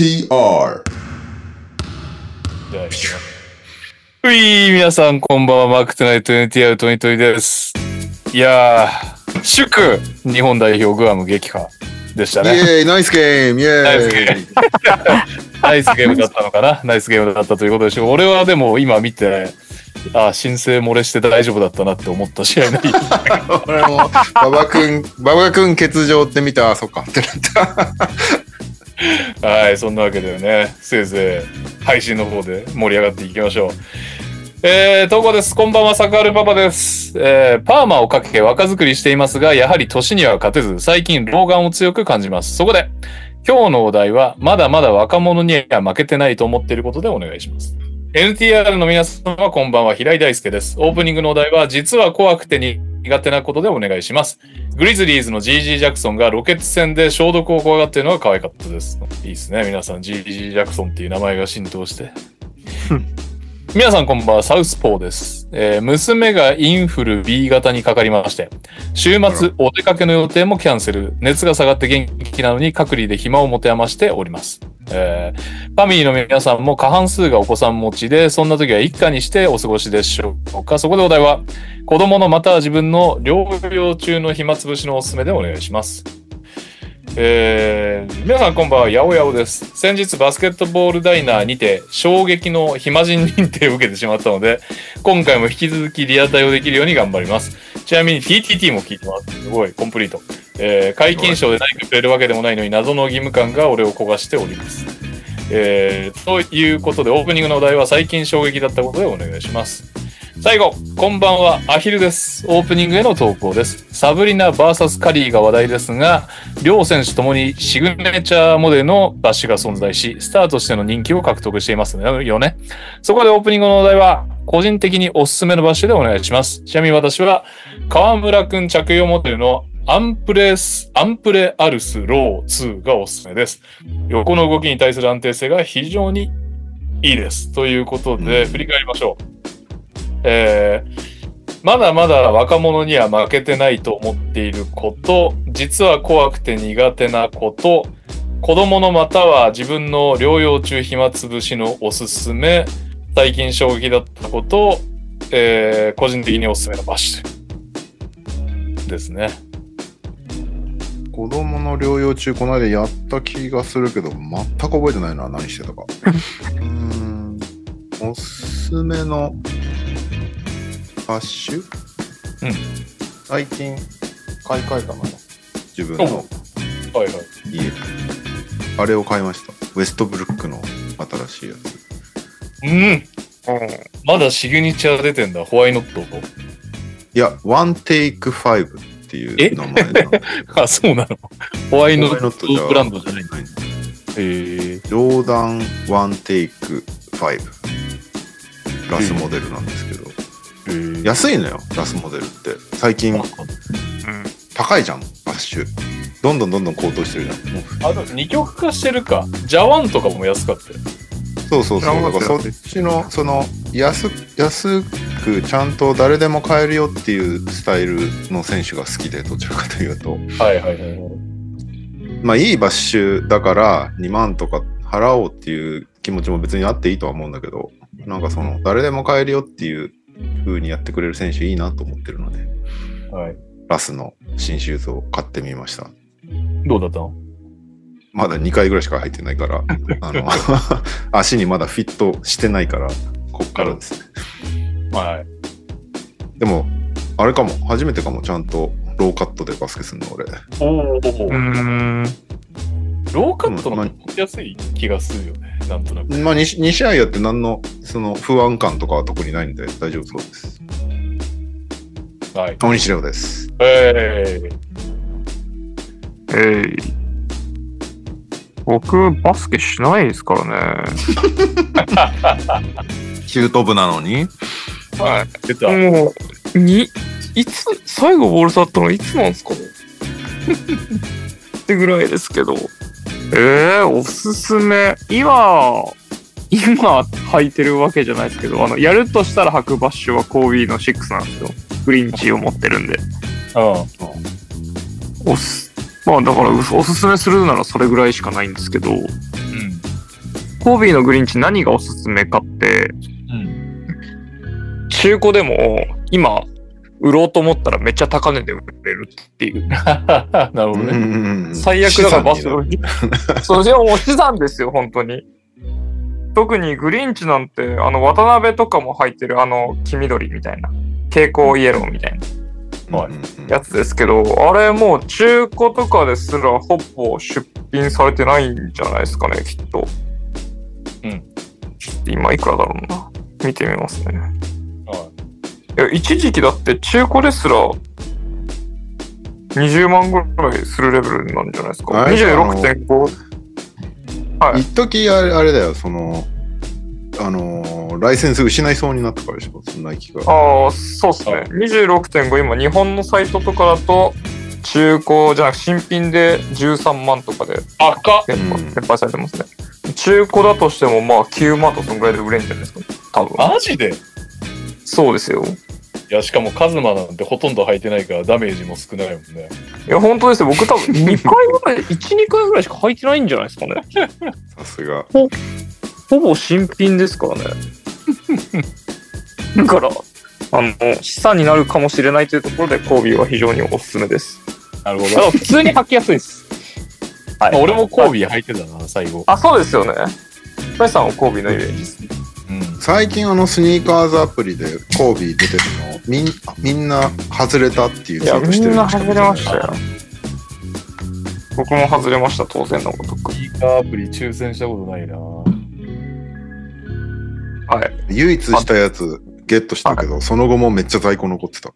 すうい皆さん。こんばんは、マークトゥナイト NTR トニトニです。いやー、祝日本代表グアム撃破でしたイね。エーイナイスゲームイエーイ。ナイスゲーム。ナイスゲームだったのかな？ナイスゲームだったということでしょう。俺はでも今見て、あ申請漏れして大丈夫だったなって思った試合。俺も馬場君馬場君欠場って見た。あそっか。ってなった はい、そんなわけでね、せいぜい配信の方で盛り上がっていきましょう。えー、投稿です。こんばんは、サクアルパパです。えー、パーマをかけ若作りしていますが、やはり年には勝てず、最近老眼を強く感じます。そこで、今日のお題は、まだまだ若者には負けてないと思っていることでお願いします。NTR の皆様、こんばんは、平井大輔です。オープニングのお題は、実は怖くて苦手なことでお願いします。グリズリーズの GG ジャクソンがロケッツ戦で消毒を怖がっているのが可愛かったです。いいですね。皆さん GG ジャクソンっていう名前が浸透して。皆さんこんばんは、サウスポーです。えー娘がインフル B 型にかかりまして、週末お出かけの予定もキャンセル、熱が下がって元気なのに隔離で暇を持て余しております。えーファミリーの皆さんも過半数がお子さん持ちで、そんな時は一家にしてお過ごしでしょうか。そこでお題は、子供のまたは自分の療養中の暇つぶしのおすすめでお願いします。えー皆さんこんばんは、やおやおです。先日バスケットボールダイナーにて衝撃の暇人認定を受けてしまったので、今回も引き続きリアタイをできるように頑張ります。ちなみに TTT も聞いてます。すごい、コンプリート。えー解禁賞で何かくれるわけでもないのに謎の義務感が俺を焦がしております。えーということで、オープニングのお題は最近衝撃だったことでお願いします。最後、こんばんは、アヒルです。オープニングへの投稿です。サブリナ VS カリーが話題ですが、両選手ともにシグネチャーモデルのバッシュが存在し、スターとしての人気を獲得していますよね。そこでオープニングのお題は、個人的におすすめのバッシュでお願いします。ちなみに私は、河村くん着用モデルのアンプレ、アンプレアルスロー2がおすすめです。横の動きに対する安定性が非常にいいです。ということで、振り返りましょう。えーまだまだ若者には負けてないと思っていること、実は怖くて苦手なこと、子供のまたは自分の療養中暇つぶしのおすすめ、最近衝撃だったこと、えー個人的におすすめのバッシュですね。子供の療養中この間やった気がするけど全く覚えてないな何してたか うーんおすすめのバッシュ？うん最近買い替えたのよ自分のはいはい。家あれを買いましたウェストブルックの新しいやつうん。まだシグニチャー出てんだ、ホワイノット。いやワンテイク5っていう名前なの あ、そうなの。ホワイノホワイノットブランドじゃないんだ。はいへえ。ジョーダンワンテイク5ラスモデルなんですけど。安いのよラスモデルって。最近高いじゃんバッシュ。どんどんどんどん高騰してるじゃん。あ、でも二極化してるか。ジャワンとかも安かったよ。そうそうそう。だからそっちのその安安くちゃんと誰でも買えるよっていうスタイルの選手が好きでどちらかというと。はいはいはいはい。まあいいバッシュだから2万とか払おうっていう気持ちも別にあっていいとは思うんだけどなんかその誰でも買えるよっていう風にやってくれる選手いいなと思ってるのではい。ラスの新シューズを買ってみました。どうだったの？まだ2回ぐらいしか入ってないから あの 足にまだフィットしてないからこっからですね。はい。でもあれかも。初めてかも。ちゃんとローカットでバスケするの俺。おお。ローカットのまあ方がやすい気がするよね。なんとなく。まあ 2, 2試合やって何のその不安感とかは特にないんで大丈夫そうですはい。大西レオですええい。僕、バスケしないですからね。中途部なのに？はー、出た。もう、に、いつ、最後ボール触ったのいつなんですかねってぐらいですけど。えー、おすすめ。今、今履いてるわけじゃないですけど、あの、やるとしたら履くバッシュはコービーの6なんですよ。グリンチを持ってるんで。うん。おす、まあだからおすすめするならそれぐらいしかないんですけど、うん。コービーのグリンチ何がおすすめかって、うん。中古でも今、売ろうと思ったらめっちゃ高値で売れるっていう。なるほどね。うん最悪だからバス資産にそれはもう資産ですよ、本当に。特にグリーンチなんて、あの、渡辺とかも入ってるあの、黄緑みたいな、蛍光イエローみたいなはいやつですけど、あれもう中古とかですらほぼ出品されてないんじゃないですかね、きっと。うん。今いくらだろうな。見てみますね。はいや、一時期だって中古ですら、20万ぐらいするレベルなんじゃないですか。あれ26.5。はい。一時あれあれだよ、その、あのーライセンス失いそうになったからでしょ、ナイキが。ああ、そうっすね。26.5、今、日本のサイトとかだと、中古じゃなく新品で13万とかで赤？っ転売,、されてますね。中古だとしても、まあ、9万とそのぐらいで売れるんじゃないですか。多分。マジで？そうですよ。いや、しかもカズマなんてほとんど履いてないからダメージも少ないもんね。いや、本当ですよ。僕多分2回ぐらい、1、2回ぐらいしか履いてないんじゃないですかね。さすが。ほぼ新品ですからね。だから、あの、資産になるかもしれないというところで、コービーは非常におすすめです。なるほだから普通に履きやすいです。はど。俺もコービー履いてたな、最後。あ、そうですよね。サイさんはコービーのイメージです。うん。最近あのスニーカーズアプリでコービー出てるのみんみんな外れたっていういや、みんな外れましたよ。よ。僕も外れました、当然のごとく。スニーカーアプリ抽選したことないな。はい。唯一したやつゲットしたけど、その後もめっちゃ在庫残ってた。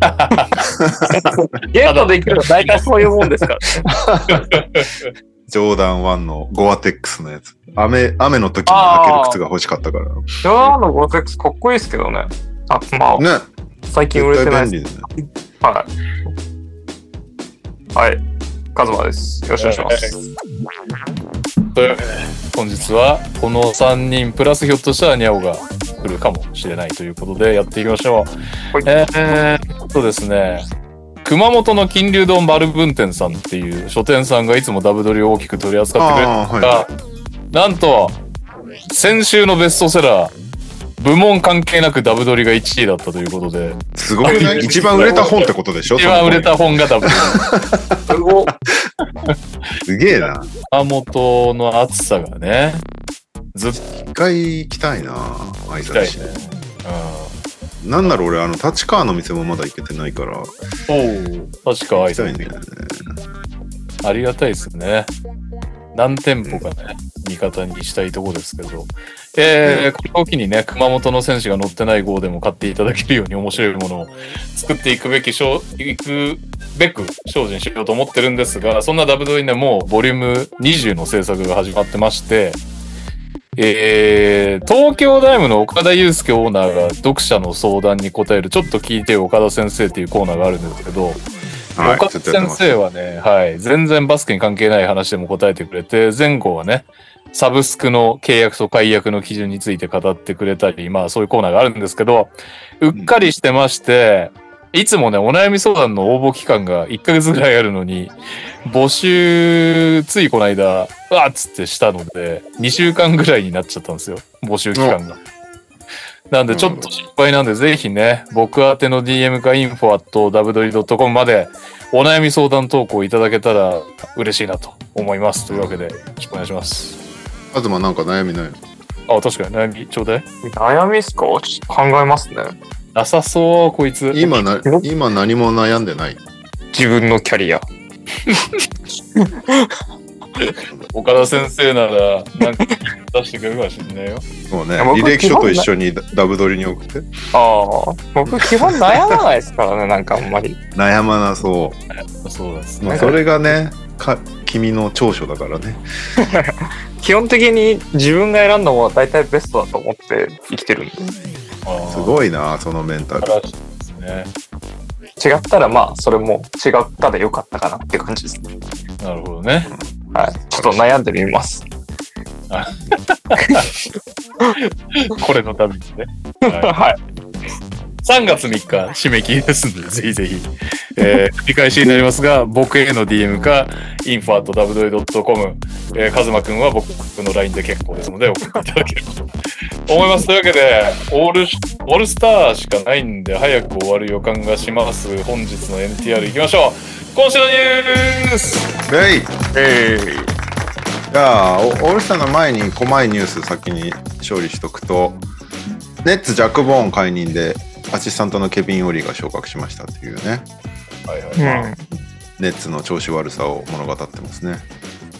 ゲットできるの大体そういうもんですからね。ジョーダン1のゴアテックスのやつ。雨、雨の時に履ける靴が欲しかったから。ジョーダンのゴーテックスかっこいいですけどね。あ、まあ、ね。最近売れてないです。ね。はい。はい。カズマです。よろしくお願いします。というわけで、本日はこの3人プラスひょっとしたらニャオが来るかもしれないということでやっていきましょう。はいえーっとですね、熊本の金龍丼丸文店さんっていう書店さんがいつもダブドリを大きく取り扱ってくれるああ、はい。が、なんと、先週のベストセラー、部門関係なくダブドリが1位だったということで、すごい 一番売れた本ってことでしょ？一番売れた本がダブドリ。すげえな。熊本の暑さがね、ずっと一回行きたいな挨来たい拶ね。なんだろう俺、あの、立川の店もまだ行けてないから、うん。おお、確か行きたいんだよね。ありがたいですね。何店舗かね、味方にしたいところですけど。えー、これを機にね、熊本の選手が乗ってない号でも買っていただけるように面白いものを作っていくべき、しょういくべく精進しようと思ってるんですが、そんなダブドリね、もうボリューム20の制作が始まってまして、えー、東京ダイムの岡田祐介オーナーが読者の相談に答える、ちょっと聞いてよ岡田先生っていうコーナーがあるんですけど、はい、岡田先。生はね、はい、全然バスケに関係ない話でも答えてくれて、前後はね、サブスクの契約と解約の基準について語ってくれたり、まあそういうコーナーがあるんですけど、うっかりしてまして、いつもね、お悩み相談の応募期間が1ヶ月ぐらいあるのに、募集、ついこの間、うわっつってしたので、2週間ぐらいになっちゃったんですよ、募集期間が。なんでちょっと心配なんで、ぜひね、僕宛ての DM か info.wdory.com までお悩み相談投稿いただけたら嬉しいなと思います。というわけで、よろしくお願いします。東なんか悩みないの？あ、確かに悩みちょうだい悩みっすか？ちょっと考えますね。なさそう、こいつ。今な、今何も悩んでない？自分のキャリア。岡田先生なら、なんか出してくれるかもしれないよ。もうね、履歴書と一緒にダダブドリに送って。ああ、僕基本悩まないですからね、なんかあんまり。悩まなそそうですう。まあ、ね。それがね、か君の長所だからね。基本的に自分が選んだものは大体ベストだと思って生きてるんで。あすごいな、そのメンタル。違ったらまあ、それも違ったでよかったかなっていう感じですね。なるほどね。はい。ちょっと悩んでみます。これのためにね。はい はい。3月3日締め切りですんで、ぜひぜひえー繰り返しになりますが、僕への DM か、info.ww.com、えー、カズマくんは僕の LINE で結構ですので、送っていただければと思います。というわけで、オールし、オールスターしかないんで、早く終わる予感がします。本日の NTR 行きましょう。今週のニュースえじゃあ、オオールスターの前に、細いニュース先に勝利しとくと、ネッツ・ジャック・ボーン解任で、アシスタントのケビン・オリーが昇格しましたっていうね、はいはい。ーまあネッツの調子悪さを物語ってますね。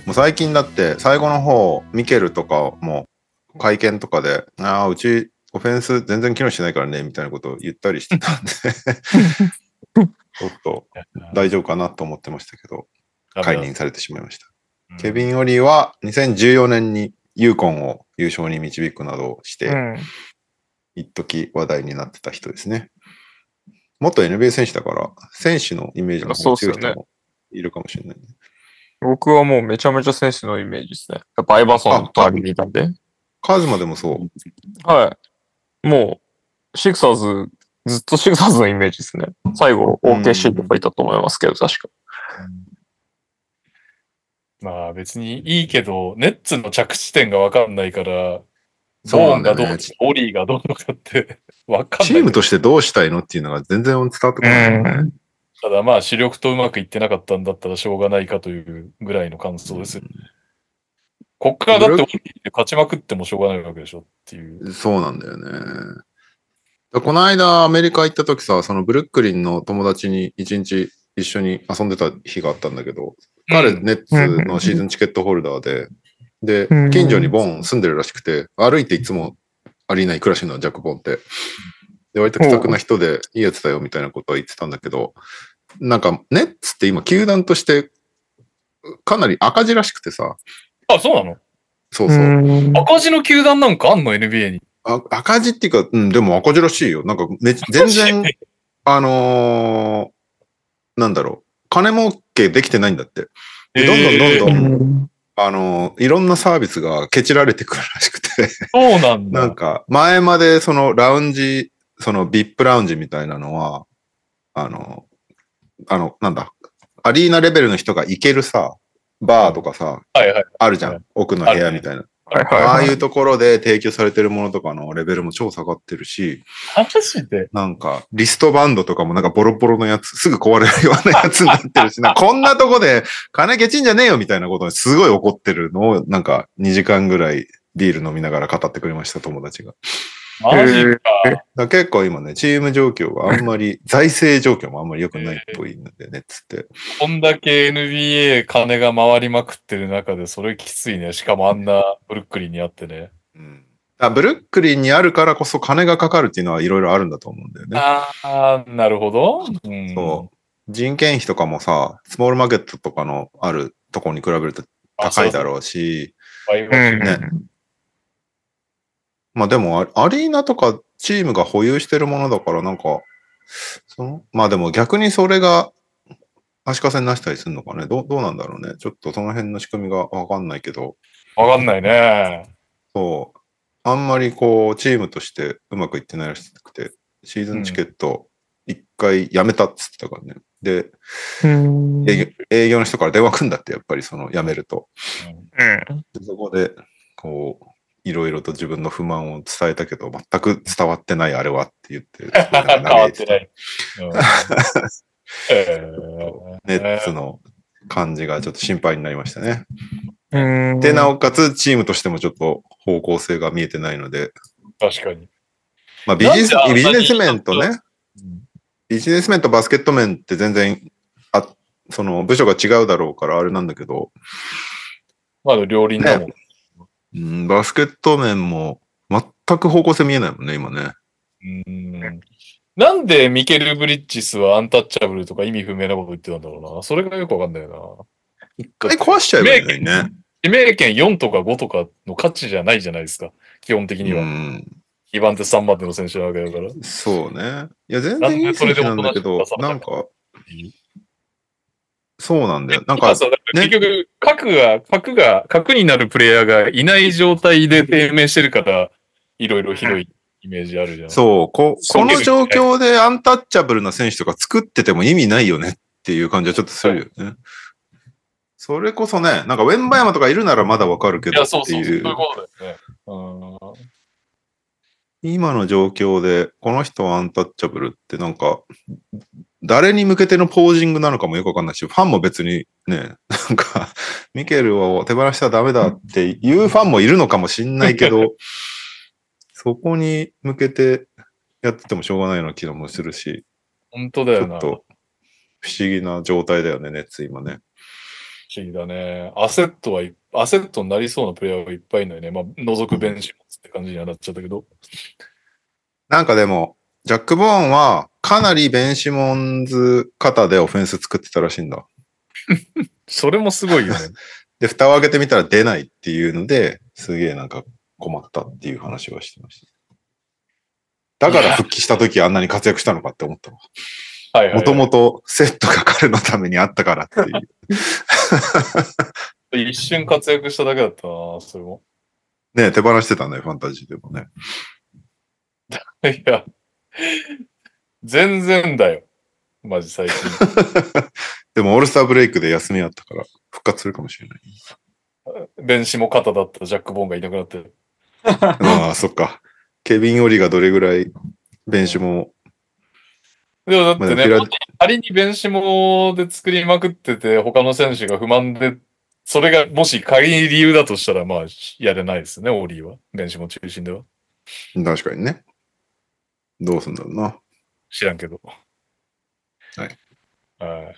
もう最近だって、最後の方、ミケルとかも会見とかで、ああ、うち、オフェンス全然機能してないからね、みたいなことを言ったりしてたんで、ちょっと大丈夫かなと思ってましたけど、解任されてしまいました。うんケビン・オリーは2014年にユーコンを優勝に導くなどして、うん。一時話題になってた人ですね。元 NBA 選手だから、選手のイメージが強いそうっすよね人もいるかもしれない、ね。僕はもうめちゃめちゃ選手のイメージですね。やっぱアイバーソンとアリにいたんで。カズマでもそう。はい。もう、シクサーズ、ずっとシクサーズのイメージですね。最後、OKC とかいたと思いますけど、確か。まあ別にいいけど、ネッツの着地点がわかんないから、そうね。オリーがどうのかって わかんない。チームとしてどうしたいのっていうのが全然伝わってこないよね。ただまあ主力とうまくいってなかったんだったらしょうがないかというぐらいの感想ですよね。こっからだってオリーで勝ちまくってもしょうがないわけでしょっていう。そうなんだよね。この間アメリカ行った時さ、そのブルックリンの友達に一日一緒に遊んでた日があったんだけど、彼、うんネッツのシーズンチケットホルダーで、でうん、近所にボン住んでるらしくて、歩いていつもアリーナに暮らしてるのはジャック・ボンって。で、割と気さくな人でいいやつだよみたいなことは言ってたんだけど、なんか、ネッツって今、球団としてかなり赤字らしくてさ、あ、そうなの？そうそう。ん赤字の球団なんかあんの ?NBA に。あ赤字っていうか、うん、でも赤字らしいよ。なんかめ、全然、あのーなんだろう、金儲けできてないんだって。でどんどんどんどんあのーいろんなサービスがケチられてくるらしくて、そうなんだ。なんか、前までそのラウンジ、そのビップラウンジみたいなのは、あの、あの、なんだ、アリーナレベルの人が行けるさ、バーとかさ、はいはい。あるじゃはいん。奥の部屋みたいな。はいはいああはいいうところで提供されてるものとかのレベルも超下がってるし、マジで？なんか、リストバンドとかもなんかボロボロのやつ、すぐ壊れるようなやつになってるし、なこんなとこで金ケチんじゃねえよみたいなことにすごい怒ってるのを、なんか2時間ぐらいビール飲みながら語ってくれました、友達が。マジか。だ結構今ね、チーム状況があんまり、財政状況もあんまり良くないっぽいんでね、つって。こんだけ NBA 金が回りまくってる中で、それきついね。しかもあんなブルックリンにあってね。うんあブルックリンにあるからこそ金がかかるっていうのはいろいろあるんだと思うんだよね。ああ、なるほど。うん、そう。人件費とかもさ、スモールマーケットとかのあるところに比べると高いだろうし、ねまあでもアアリーナとかチームが保有してるものだからなんか、そのまあでも逆にそれが足かせになしたりするのかね？どうどうなんだろうね？ちょっとその辺の仕組みがわかんないけど、わかんないね。そう。あんまりこうチームとしてうまくいってないらしくて、シーズンチケット一回やめたっつってたからね。で、うん営業営業の人から電話来んだって、やっぱりその辞めると。うんうんでそこで、こう、いろいろと自分の不満を伝えたけど、全く伝わってないあれはって言って、すごいなんか変わってない。ネッツの感じがちょっと心配になりましたね。うんで、なおかつ、チームとしてもちょっと方向性が見えてないので、確かに。まあビジビジネス面とね、うんビジネス面とバスケット面って全然、あその部署が違うだろうからあれなんだけど、まだ両輪だもん。うん、バスケット面も全く方向性見えないもんね、今ね。うんなんでミケル・ブリッジスはアンタッチャブルとか意味不明なこと言ってたんだろうな。それがよくわかんないよ一回壊しちゃえばいいのにね。な。指名権4とか5とかの価値じゃないじゃないですか。基本的には。うん2番手3番手の選手なわけだから。そうね。いや、全然いい選手なんだけど、なんか、そうなんだよ。なんか、今さ、だから結局、核が、核が、核になるプレイヤーがいない状態で低迷してるから、いろいろひどいイメージあるじゃん。そう、こ、そうこの状況でアンタッチャブルな選手とか作ってても意味ないよねっていう感じはちょっとするよね。それこそね、なんかウェンバヤマとかいるならまだわかるけどっそうそう、そうていいううことだよね。今の状況で、この人はアンタッチャブルってなんか、誰に向けてのポージングなのかもよくわかんないし、ファンも別にね、なんか、ミケルを手放したらダメだっていうファンもいるのかもしんないけど、そこに向けてやっててもしょうがないような気もするし、本当だよな。ちょっと不思議な状態だよね、ネッツ今ね。不思議だね。アセットはい、アセットになりそうなプレイヤーがいっぱいいるのよね。まあ、除くベンチって感じにはなっちゃったけど。なんかでも、ジャック・ボーンはかなりベンシモンズ型でオフェンス作ってたらしいんだ。それもすごいよね。で、蓋を開けてみたら出ないっていうので、すげえなんか困ったっていう話はしてました。だから復帰した時あんなに活躍したのかって思ったわ。はい。もともとセットが彼のためにあったからっていう。一瞬活躍しただけだったな、それも。ね手放してたね、ファンタジーでもね。いや、全然だよ。マジ最近。でもオールスターブレイクで休みあったから復活するかもしれない。ベンシも肩だったジャック・ボーンがいなくなって。ああ、そっか。ケビン・オリがどれぐらいベンシも、でもだってね、まあ仮にベンシモで作りまくってて、他の選手が不満で、それがもし仮に理由だとしたら、まあ、やれないですね、オーリーは。ベンシモ中心では。確かにね。どうすんだろうな。知らんけど。はい。はい。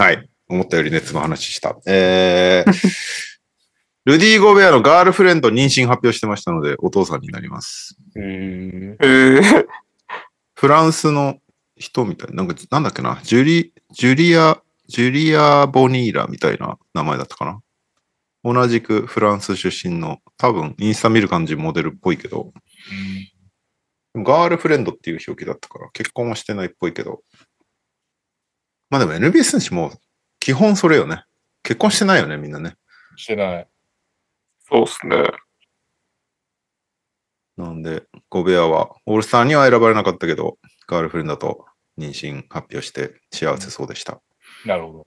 はい。思ったより熱の話した。えー、ルディ・ゴベアのガールフレンド妊娠発表してましたので、お父さんになります。えー、ええフランスの人みたいな、なんか、なんだっけな、ジュリ、ジュリア、ジュリア・ボニーラみたいな名前だったかな。同じくフランス出身の、多分、インスタ見る感じモデルっぽいけど、ガールフレンドっていう表記だったから、結婚はしてないっぽいけど。まあでも NBA 選手も基本それよね。結婚してないよね、みんなね。してない。そうっすね。なんで、ゴベアは、オールスターには選ばれなかったけど、ガールフレンドと妊娠発表して幸せそうでした。なるほど。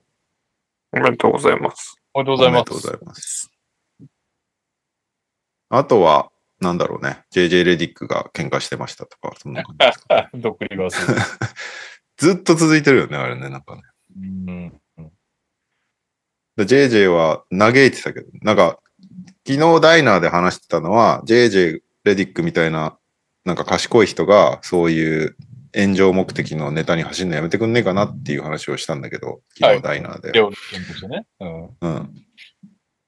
おめでとうございます。おめでとうございます。おめでとうございます。あとは、なんだろうね。JJ レディックが喧嘩してましたとか、そんな感じ。どっくりバース。ずっと続いてるよね、あれね、なんかね。うん。で JJ は嘆いてたけど、なんか、昨日ダイナーで話してたのは、JJ レディックみたいな、なんか賢い人が、そういう炎上目的のネタに走るのやめてくんねえかなっていう話をしたんだけど、昨日ダイナーで。両チームとしてね。うん。うん。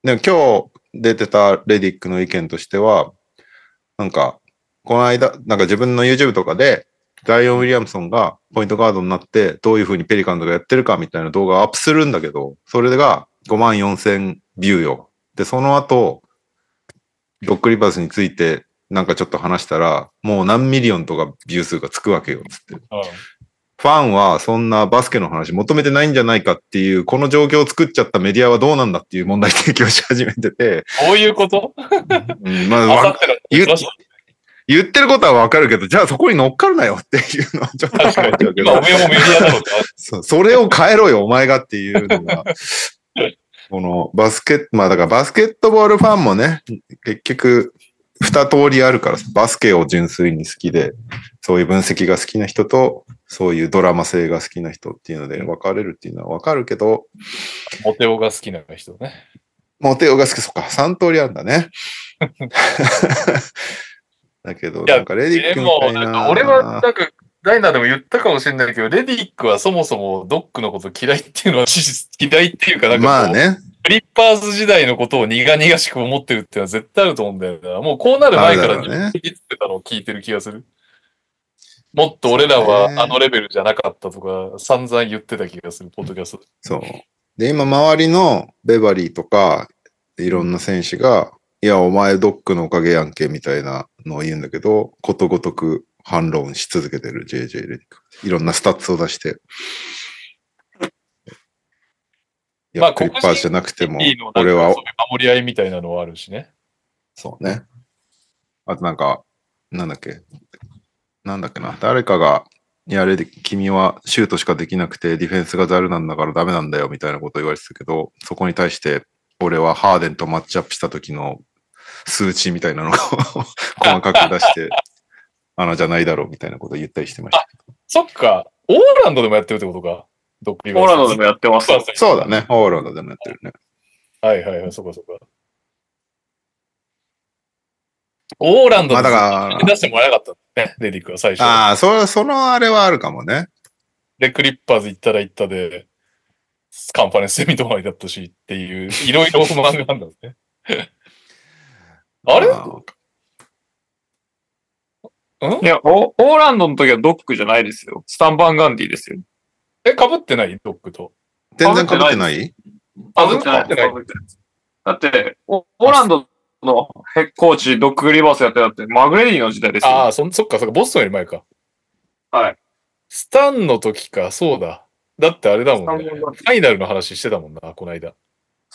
でも今日出てたレディックの意見としては、なんか、この間、なんか自分の YouTube とかで、ザイオン・ウィリアムソンがポイントガードになって、どういう風にペリカンとかやってるかみたいな動画をアップするんだけど、それが5万4千ビューよ。で、その後、ドックリバースについてなんかちょっと話したら、もう何ミリオンとかビュー数がつくわけよ、つって。うん。ファンはそんなバスケの話求めてないんじゃないかっていう、この状況を作っちゃったメディアはどうなんだっていう問題提起をし始めてて、どういうこと？うんまあ、言う言ってることはわかるけど、じゃあそこに乗っかるなよっていうのはちょっと確かに。今、お、めえもメディアだろう。そうそれを変えろよ、お前がっていうのが、このバスケット、まあだからバスケットボールファンもね、結局、二通りあるから、バスケを純粋に好きで、そういう分析が好きな人と、そういうドラマ性が好きな人っていうので分かれるっていうのは分かるけど、モテオが好きな人ね。モテオが好き、そっか、三通りあるんだね。だけど、なんかレディッでも、クみたいな。なんか俺は、なんか、ダイナーでも言ったかもしれないけど、レディックはそもそもドックのこと嫌いっていうのは嫌いっていうか、なんかまあね。クリッパーズ時代のことを苦々しく思ってるっていうのは絶対あると思うんだよな。もうこうなる前からあるだろうね言ってたのを聞いてる気がする。もっと俺らはあのレベルじゃなかったとか、散々言ってた気がする、ポッドキャストで。そう。で、今、周りのベバリーとか、いろんな選手が、いや、お前ドックのおかげやんけ、みたいなのを言うんだけど、ことごとく反論し続けてる JJ レディック。いろんなスタッツを出して。まあクリッパーズじゃなくても俺は守り合いみたいなのはあるしね。そうね。あとなんか、なんだっけ？なんだっけな？誰かが、いや、レディ君はシュートしかできなくてディフェンスがザルなんだからダメなんだよみたいなことを言われてたけど、そこに対して俺はハーデンとマッチアップした時の数値みたいなのを 細かく出して、あのじゃないだろうみたいなことを言ったりしてました。そっか。オーランドでもやってるってことか。ドッグリバーランドでもやってます。そうだね。オーランドでもやってるね。はいはいはい、そこそこ。オーランドまあでだから出してもらえなかったね、レディックは最初。ああ、そ、そのあれはあるかもね。で、クリッパーズ行ったら行ったで、カンファレンスセミ泊まりだったしっていう、いろいろ不満があるんですね。あれ？まうん？いや、オオーランドの時はドックじゃないですよ。スタンバンガンディですよ。え、被ってない？ドッグと。全然被ってない？あ全然被ってないだって、オオーランドのヘッコーチ、ドックリバースやってたって、マグレディの時代ですよ。ああ、そ、そっかそっか、ボストンより前か。はい。スタンの時か、そうだ。だってあれだもんね。ファイナルの話してたもんな、この間。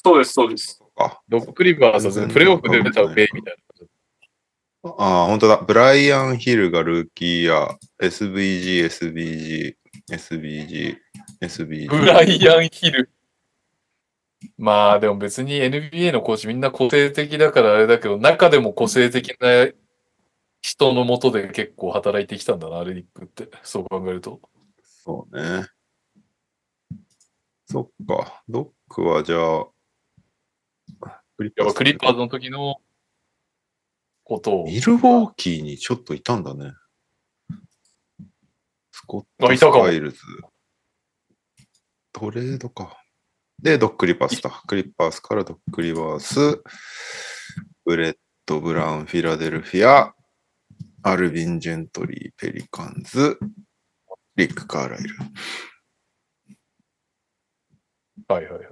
そうです、そうです。ドッグリバースはプレイオフで出たウェイみたいな。ああ、本当だ。ブライアン・ヒルがルーキーや SVG、SBG、SBG、SBG。ブライアン・ヒル。まあでも別に NBA のコーチみんな個性的だからあれだけど、中でも個性的な人のもとで結構働いてきたんだな、レディックって。そう考えると。そうね。そっか。ドックはじゃあ、クリッパーズズの時のことを。ミルウォーキーにちょっといたんだね。スコット・スイルズ。トレードか。で、ドックリバースだ。クリッパースからドックリバース、ブレッド・ブラウン、フィラデルフィア、アルビン・ジェントリー、ペリカンズ、リック・カーライル。はいはいはい。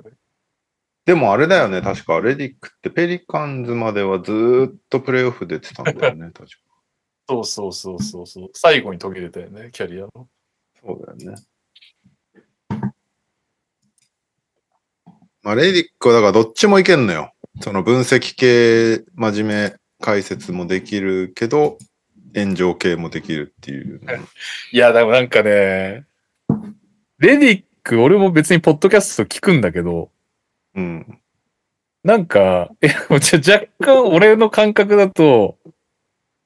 でもあれだよね、確かレディックってペリカンズまではずーっとプレイオフ出てたんだよね、確か。そうそうそうそうそう。最後に途切れたよね、キャリアの。そうだよね。まあ、レディックはだからどっちもいけんのよ。その分析系、真面目解説もできるけど、炎上系もできるっていう。いや、でもなんかね、レディック、俺も別にポッドキャスト聞くんだけど、うん。なんか、いや、じゃ若干俺の感覚だと、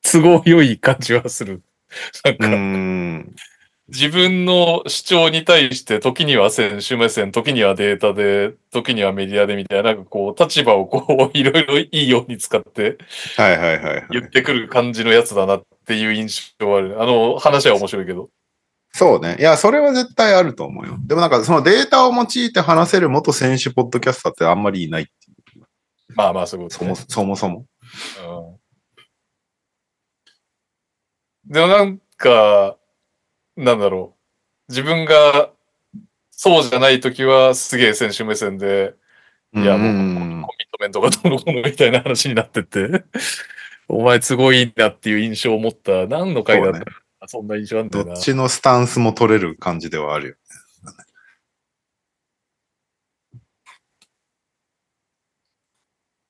都合良い感じはする。なんうか、ん。自分の主張に対して、時には選手目線、時にはデータで、時にはメディアでみたいな、なんかこう、立場をこう、いろいろいいように使ってはいはいはい、はい。言ってくる感じのやつだなっていう印象はある。あの、話は面白いけど。そうね。いや、それは絶対あると思うよ。でもなんかそのデータを用いて話せる元選手ポッドキャスターってあんまりいないっていう。まあまあ、そういうこと、ね。そもそもそも。うんでもなんか、なんだろう。自分がそうじゃないときはすげえ選手目線で、いやもううんコミットメントがどうのこうのみたいな話になってて、お前都合いいなっていう印象を持った何の回だったそうかな、そんな印象あんだよな。どっちのスタンスも取れる感じではあるよ。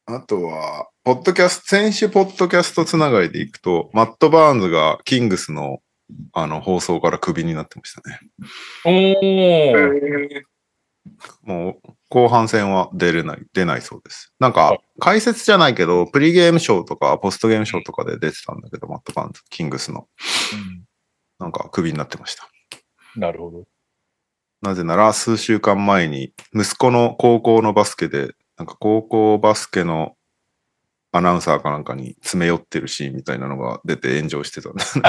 あとは、ポッドキャスト、選手ポッドキャストつながりでいくと、マット・バーンズがキングスのあの放送からクビになってましたね。おー。もう後半戦は出れない、出ないそうです。なんはいか、解説じゃないけど、プリゲームショーとか、ポストゲームショーとかで出てたんだけど、マット・バーンズ、キングスの。なんか、クビになってました。うんなるほど。なぜなら、数週間前に、息子の高校のバスケで、なんか高校バスケのアナウンサーかなんかに詰め寄ってるシーンみたいなのが出て炎上してたんです。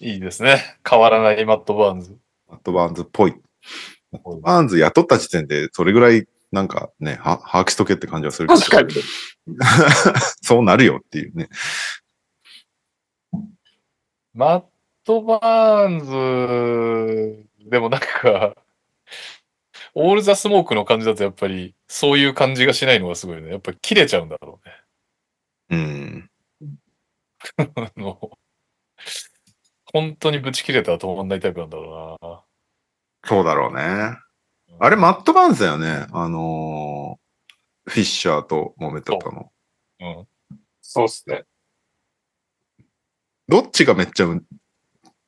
いいですね。変わらないマット・バーンズ。マット・バーンズっぽい。マット・バーンズ雇った時点で、それぐらい、なんかね、は把握しとけって感じはするけど。確かに。そうなるよっていうね。マット・バーンズ、でもなんか、オール・ザ・スモークの感じだとやっぱり、そういう感じがしないのがすごいね。やっぱり切れちゃうんだろうね。うん。あの本当にブチ切れたら止まんないタイプなんだろうな。そうだろうね。あれ、マット・バーンズだよね。あのーフィッシャーと揉めてたの。うん。そうっすね。どっちがめっちゃ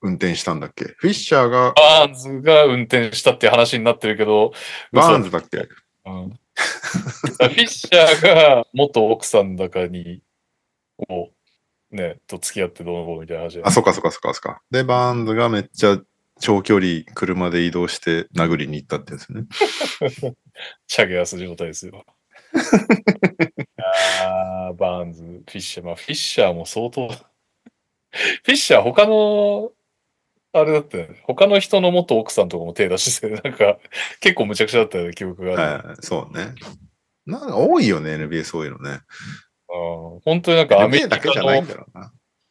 運運転したんだっけ？フィッシャーがバーンズが運転したっていう話になってるけど、バーンズだっけ？うん フィッシャーが元奥さんだかに、を、ね、と付き合ってどうのこうのみたいな話あ、そっかそっかそっかそっか。で、バーンズがめっちゃ長距離車で移動して殴りに行ったってやつね。チャゲアス状態ですよ。あーバーンズ、フィッシャー。まあ、フィッシャーも相当。フィッシャー、他の、あれだったよね。他の人の元奥さんとかも手出してて、なんか、結構むちゃくちゃだったよね、記憶がある。はい、そうね。なんか多いよね、NBA そういうのね。うん本当になんかアメリカの。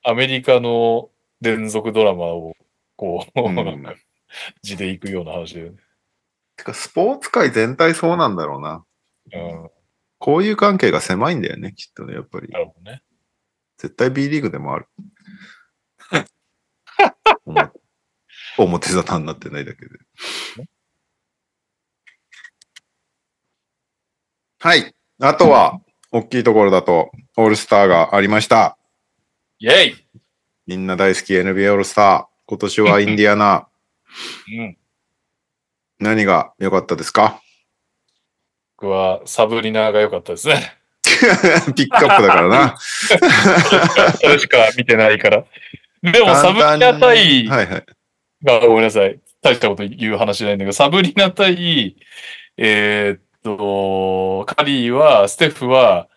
アメリカの連続ドラマを、こう、うん 字で行くような話だよね。てか、スポーツ界全体そうなんだろうな。うん、こういう関係が狭いんだよね、きっとね、やっぱり。なるほどね。絶対 B リーグでもある。表表沙汰になってないだけで。はい。あとは、大きいところだと、オールスターがありました。イェイみんな大好き NBA オールスター。今年はインディアナ。うん。何が良かったですか？僕はサブリナが良かったですね。ピックアップだからな。それしか見てないから。でもサブリナ対、はいはい。あごめんなさい。大したこと言う話じゃないんだけど、サブリナ対、えーっと、カリーは、ステフは、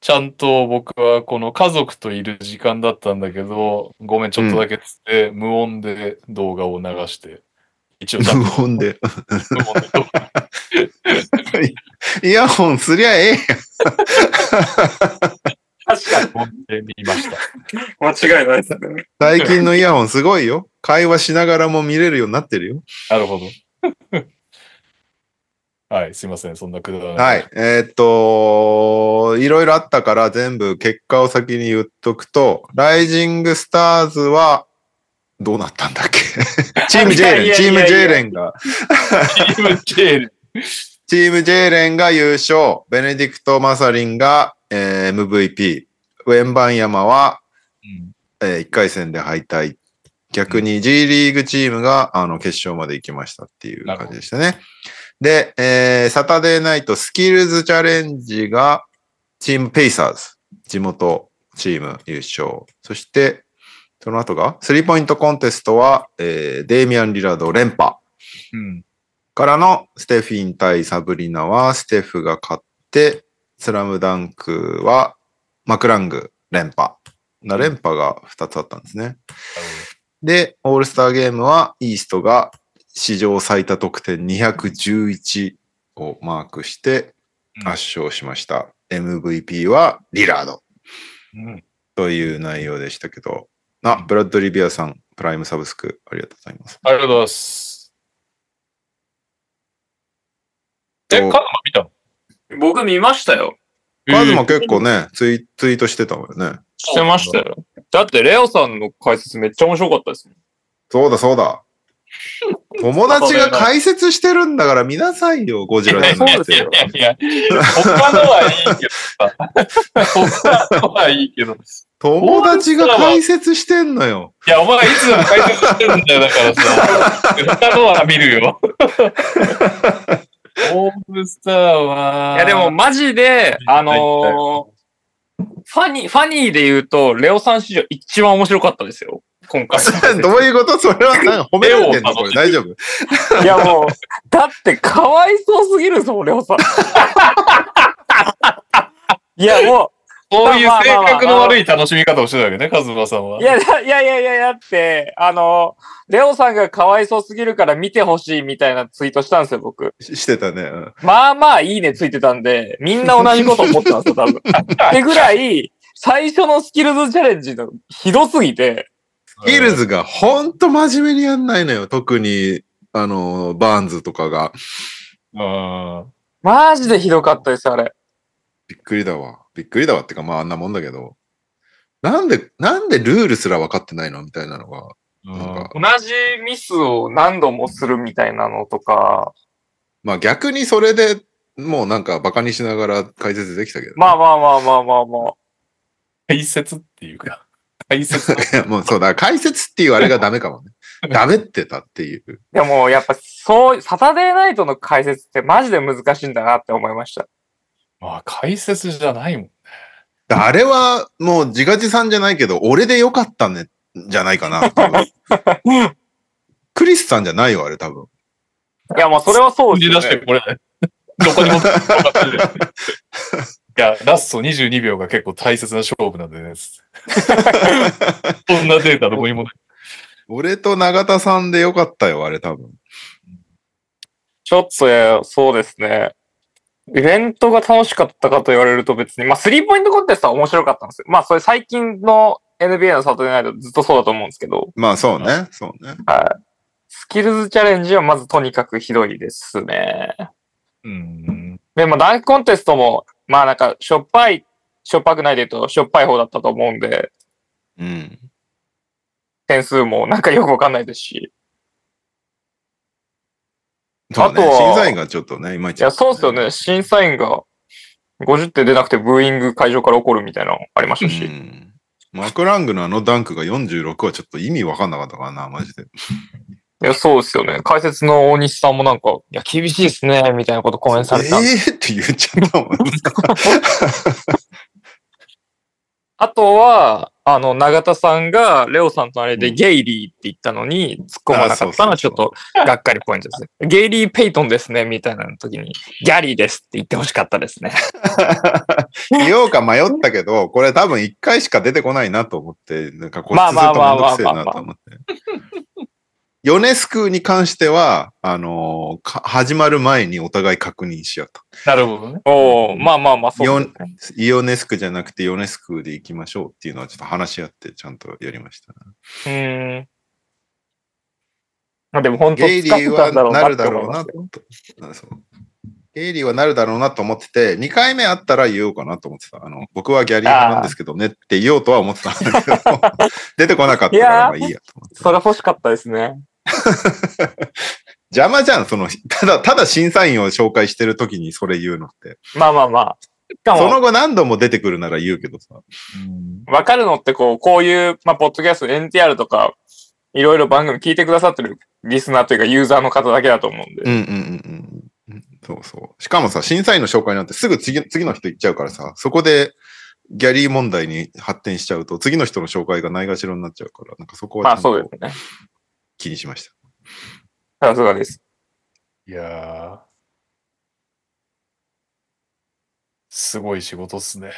ちゃんと僕はこの家族といる時間だったんだけど、ごめん、ちょっとだけつって、無音で動画を流して、一応ちゃんと無音で。無音でイヤホンすりゃええやん。確かに。ました。間違いないですね。最近のイヤホンすごいよ。会話しながらも見れるようになってるよ。なるほど。はい、すいません、そんなくだらない。はい。えーっと、いろいろあったから全部結果を先に言っとくと、ライジングスターズはどうなったんだっけ？チーム J レン、チーム J レンが、チームジェール。チーム J レンが優勝、ベネディクト・マサリンが、えー MVP、ウェンバンヤマは、え1回戦で敗退。逆に G リーグチームがあの決勝まで行きましたっていう感じでしたね。で、えーサタデーナイトスキルズチャレンジがチームペイサーズ、地元チーム優勝。そして、その後がスリーポイントコンテストは、えーデイミアン・リラード連覇。うん。からのステフィン対サブリナはステフが勝って、スラムダンクはマクラング連覇。な連覇が2つあったんですね。で、オールスターゲームはイーストが史上最多得点211をマークしてうん圧勝しました。MVP はリラードうん。という内容でしたけど、あ、ブラッドリビアさん、プライムサブスクありがとうございます。ありがとうございます。え、カズマ見たの？僕見ましたよ。カズマ結構ね、ツイツイートしてたもんね。してましたよ。だって、レオさんの解説めっちゃ面白かったですもん。そうだそうだ。友達が解説してるんだから見なさいよ、ゴジラじゃなくていやい。やいや、他のはいいけどさ。他のはいいけど。友達が解説してんのよ。いや、お前いつでも解説してるんだよ、だからさ。他のは見るよ。オールスターは。いや、でも、マジで、あのーファニー、ファニーで言うと、レオさん史上一番面白かったですよ。今回。どういうこと？それはなんか褒められてんの？これ大丈夫？いやもう、だってかわいそうすぎるぞ、レオさん。いやもそういう性格の悪い楽しみ方をしてたわけね、カズマさんは。う、いや、だいやいやいや、だって、あの、レオさんがかわいそうすぎるから見てほしいみたいなツイートしたんですよ、僕。ししてたね。うんまあまあいいねついてたんで、みんな同じこと思ってますよ、多分。ってぐらい、最初のスキルズチャレンジのひどすぎて、ヒルズがほんと真面目にやんないのよ。特に、あの、バーンズとかが。うん。マジでひどかったです、あれ。びっくりだわ。びっくりだわってか、まああんなもんだけど。なんで、なんでルールすら分かってないのみたいなのが。なんか同じミスを何度もするみたいなのとか、まあ逆にそれでもうなんかバカにしながら解説できたけど。まあまあまあまあまあまあ。解説っていうか、解説。いやもうそうだ、解説っていうあれがダメかもね。ダメってたっていう。いやもうやっぱそう、サタデーナイトの解説ってマジで難しいんだなって思いました。まあ、解説じゃないもん。あれはもう自画自賛じゃないけど、俺でよかったね、じゃないかな。多 分クリスさんじゃないよ、あれ多分。いやもうそれはそう出ですよ、ね。してこれ、どこにも。いや、ラスト22秒が結構大切な勝負なんでね。そんなデータどこにもない。俺と永田さんでよかったよ、あれ多分。ちょっとや、そうですね。イベントが楽しかったかと言われると別に、まあ、スリーポイントコンテストは面白かったんですよ。まあ、それ最近の NBA のサタデーナイトずっとそうだと思うんですけど、まあそうね、そうね。はい。スキルズチャレンジはまずとにかくひどいですね。うん。でもダンクコンテストも、まあなんか、しょっぱい、しょっぱくないで言うと、しょっぱい方だったと思うんで、うん。点数もなんかよくわかんないですし。あとは審査員がちょっとね、いまいち、いや、そうっすよね。審査員が50点出なくてブーイング会場から起こるみたいなのありましたし。うんマクラングのあのダンクが46はちょっと意味わかんなかったからな、マジで。いや、そうですよね。解説の大西さんもなんか、いや、厳しいですね、みたいなことコメントされたんで。えーって言っちゃったもん。あとは、あの、永田さんが、レオさんとあれでゲイリーって言ったのに、突っ込まなかったのはちょっと、がっかりポイントですね。ゲイリー・ペイトンですね、みたいな時に、ギャリーですって言ってほしかったですね。言おうか迷ったけど、これ多分一回しか出てこないなと思って、なんかこっちまあするとめんどくせえなと思って。ヨネスクに関しては、あのーか始まる前にお互い確認し合った。なるほどね。おおまあまあまあ、そうね。イオネスクじゃなくてヨネスクで行きましょうっていうのはちょっと話し合ってちゃんとやりました、うーん。まあでも本当ゲイリーはなるだろうなって思いますよそうゲイリーはなるだろうなと思ってて、2回目あったら言おうかなと思ってた。あの、僕はギャリー派なんですけどねって言おうとは思ってたんだけど、出てこなかったからまあいいやと思って。それ欲しかったですね。邪魔じゃん、その、ただ、ただ審査員を紹介してる時にそれ言うのって。まあまあまあ。その後何度も出てくるなら言うけどさ。うんわかるのってこう、こういう、まあ、ポッドキャスト、NTR とか、いろいろ番組聞いてくださってるリスナーというかユーザーの方だけだと思うんで。うんうんうんうんうん。そうそう。しかもさ、審査員の紹介なんてすぐ次次の人行っちゃうからさ、そこでギャリー問題に発展しちゃうと、次の人の紹介がないがしろになっちゃうから、なんかそこまあはちゃんとそうですね。気にしました。さすがです。いやー。すごい仕事っすね。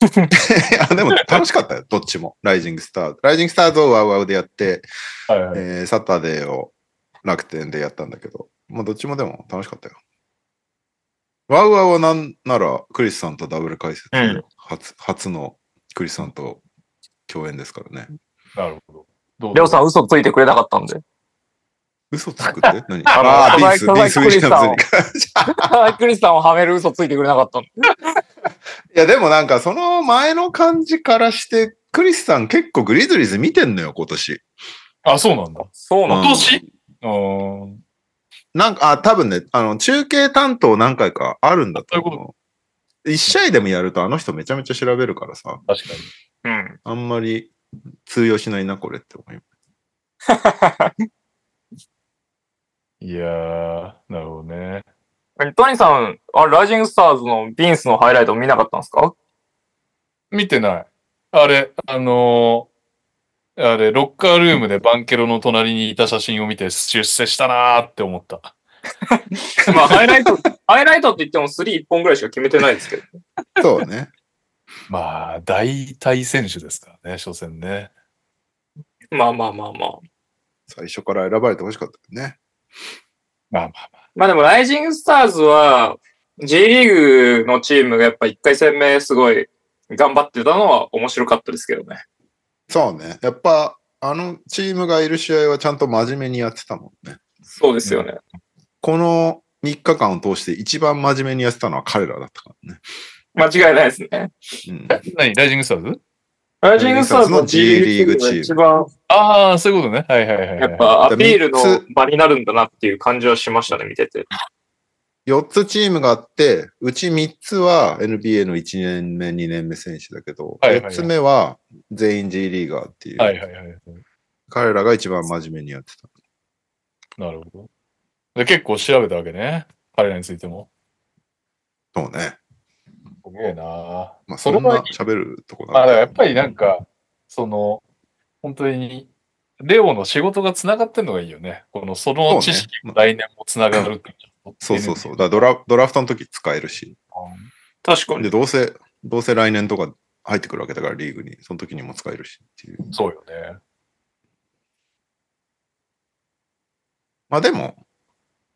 いや、でも楽しかったよ、どっちも。ライジングスター。ライジングスターズをワウワウでやって、はいはい。えーサタデーを楽天でやったんだけど、まあどっちもでも楽しかったよ。ワウワウはなんならクリスさんとダブル解説、うん初初のクリスさんと共演ですからね。なるほど。どうレオさん嘘ついてくれなかったんで。嘘つくって？何？あのああ、ビース、ビース・ウィリスさんをリアムズに関クリスさんをはめる嘘ついてくれなかったんで。いや、でもなんかその前の感じからして、クリスさん結構グリズリーズ見てんのよ、今年。あ、そうなんだ。そうなんだ。うん今年？うん。なんか、あ、多分ね、あの、中継担当何回かあるんだとそういう思う。一試合でもやるとあの人めちゃめちゃ調べるからさ、確かに。うん。あんまり通用しないな、これって思います。いやー、なるほどね。トニーさん、あライジングスターズのビンスのハイライト見なかったんですか？見てない。あれ、あのーあれ、ロッカールームでバンケロの隣にいた写真を見て出世したなーって思った。まあ、ハイライト、ハイライトって言ってもスリー1本ぐらいしか決めてないですけど。そうね。まあ、大体選手ですからね、初戦ね。まあまあまあまあ。最初から選ばれてほしかったよね。まあまあまあ。まあでも、ライジングスターズは、J リーグのチームがやっぱ1回戦目すごい頑張ってたのは面白かったですけどね。そうね。やっぱ、あのチームがいる試合はちゃんと真面目にやってたもんね。そうですよね。この3日間を通して一番真面目にやってたのは彼らだったからね。間違いないですね。うん、え何ライジングスターズライジングスターズの G リーグチームが一番ああ、そういうことね。はいはいはい、はい。やっぱアピールの場になるんだなっていう感じはしましたね、見てて。4つチームがあって、うち3つは NBA の1年目、2年目選手だけど、はいはいはい4つ目は全員 G リーガーっていう、はいはいはい。彼らが一番真面目にやってた。なるほど。で、結構調べたわけね。彼らについても。そうね。すげえなまあ、それは喋るとこまあ、だからやっぱりななんか、その、本当に、レオの仕事が繋がってんのがいいよね。この、その知識そうねが来年も繋がるって。そうそうそう。だドラドラフトの時使えるし。確かに。で、どうせ、どうせ来年とか入ってくるわけだから、リーグに。その時にも使えるしっていう。そうよね。まあでも、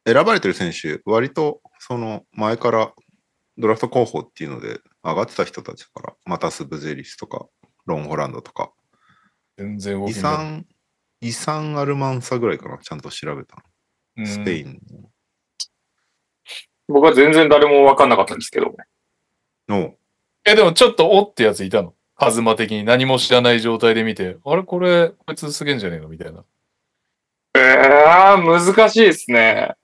選ばれてる選手、割と、その前からドラフト候補っていうので上がってた人たちだから、マタス・ブゼリスとか、ロン・ホランドとか、イ全然動きない。サン、イサン・アルマンサぐらいかな、ちゃんと調べたうんの。スペイン僕は全然誰も分かんなかったんですけど。の、え、でもちょっとおってやついたの？カズマ的に何も知らない状態で見て、あれこれ、こいつすげえんじゃねえの？みたいな。ええー、難しいですね。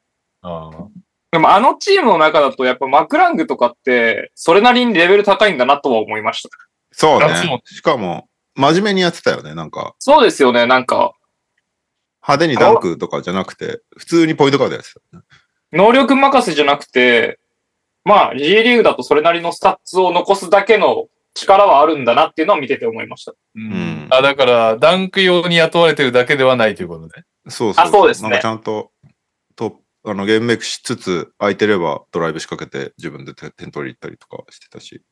ああ。でもあのチームの中だとやっぱマクラングとかって、それなりにレベル高いんだなとは思いました。そうね。しかも、真面目にやってたよね。なんか、そうですよね、なんか、派手にダンクとかじゃなくて、普通にポイントガードやってたよね。能力任せじゃなくて、まあ G リーグだとそれなりのスタッツを残すだけの力はあるんだなっていうのを見てて思いました。うんんあ、だから、ダンク用に雇われてるだけではないということね。そうそうあそうですねなんかちゃんと、と、あの、ゲームメイクしつつ、空いてればドライブ仕掛けて自分で点点取り行ったりとかしてたし。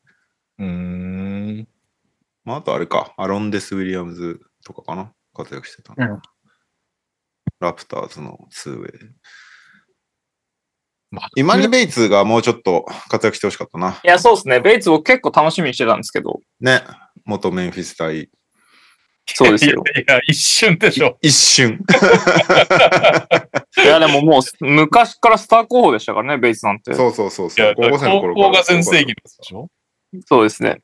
うーん。まあ、あとあれか、アロンデス・ウィリアムズとかかな活躍してたの、うんラプターズのツーウェイ。まあイマニ・ベイツがもうちょっと活躍してほしかったな。いや、そうですね。ベイツを結構楽しみにしてたんですけど。ね。元メンフィス対そうですよ。いや、一瞬でしょ。一瞬。いや、でももう昔からスター候補でしたからね、ベイツなんて。そうそうそうそう。高校生の高頃から校が全盛期でしょそうですね。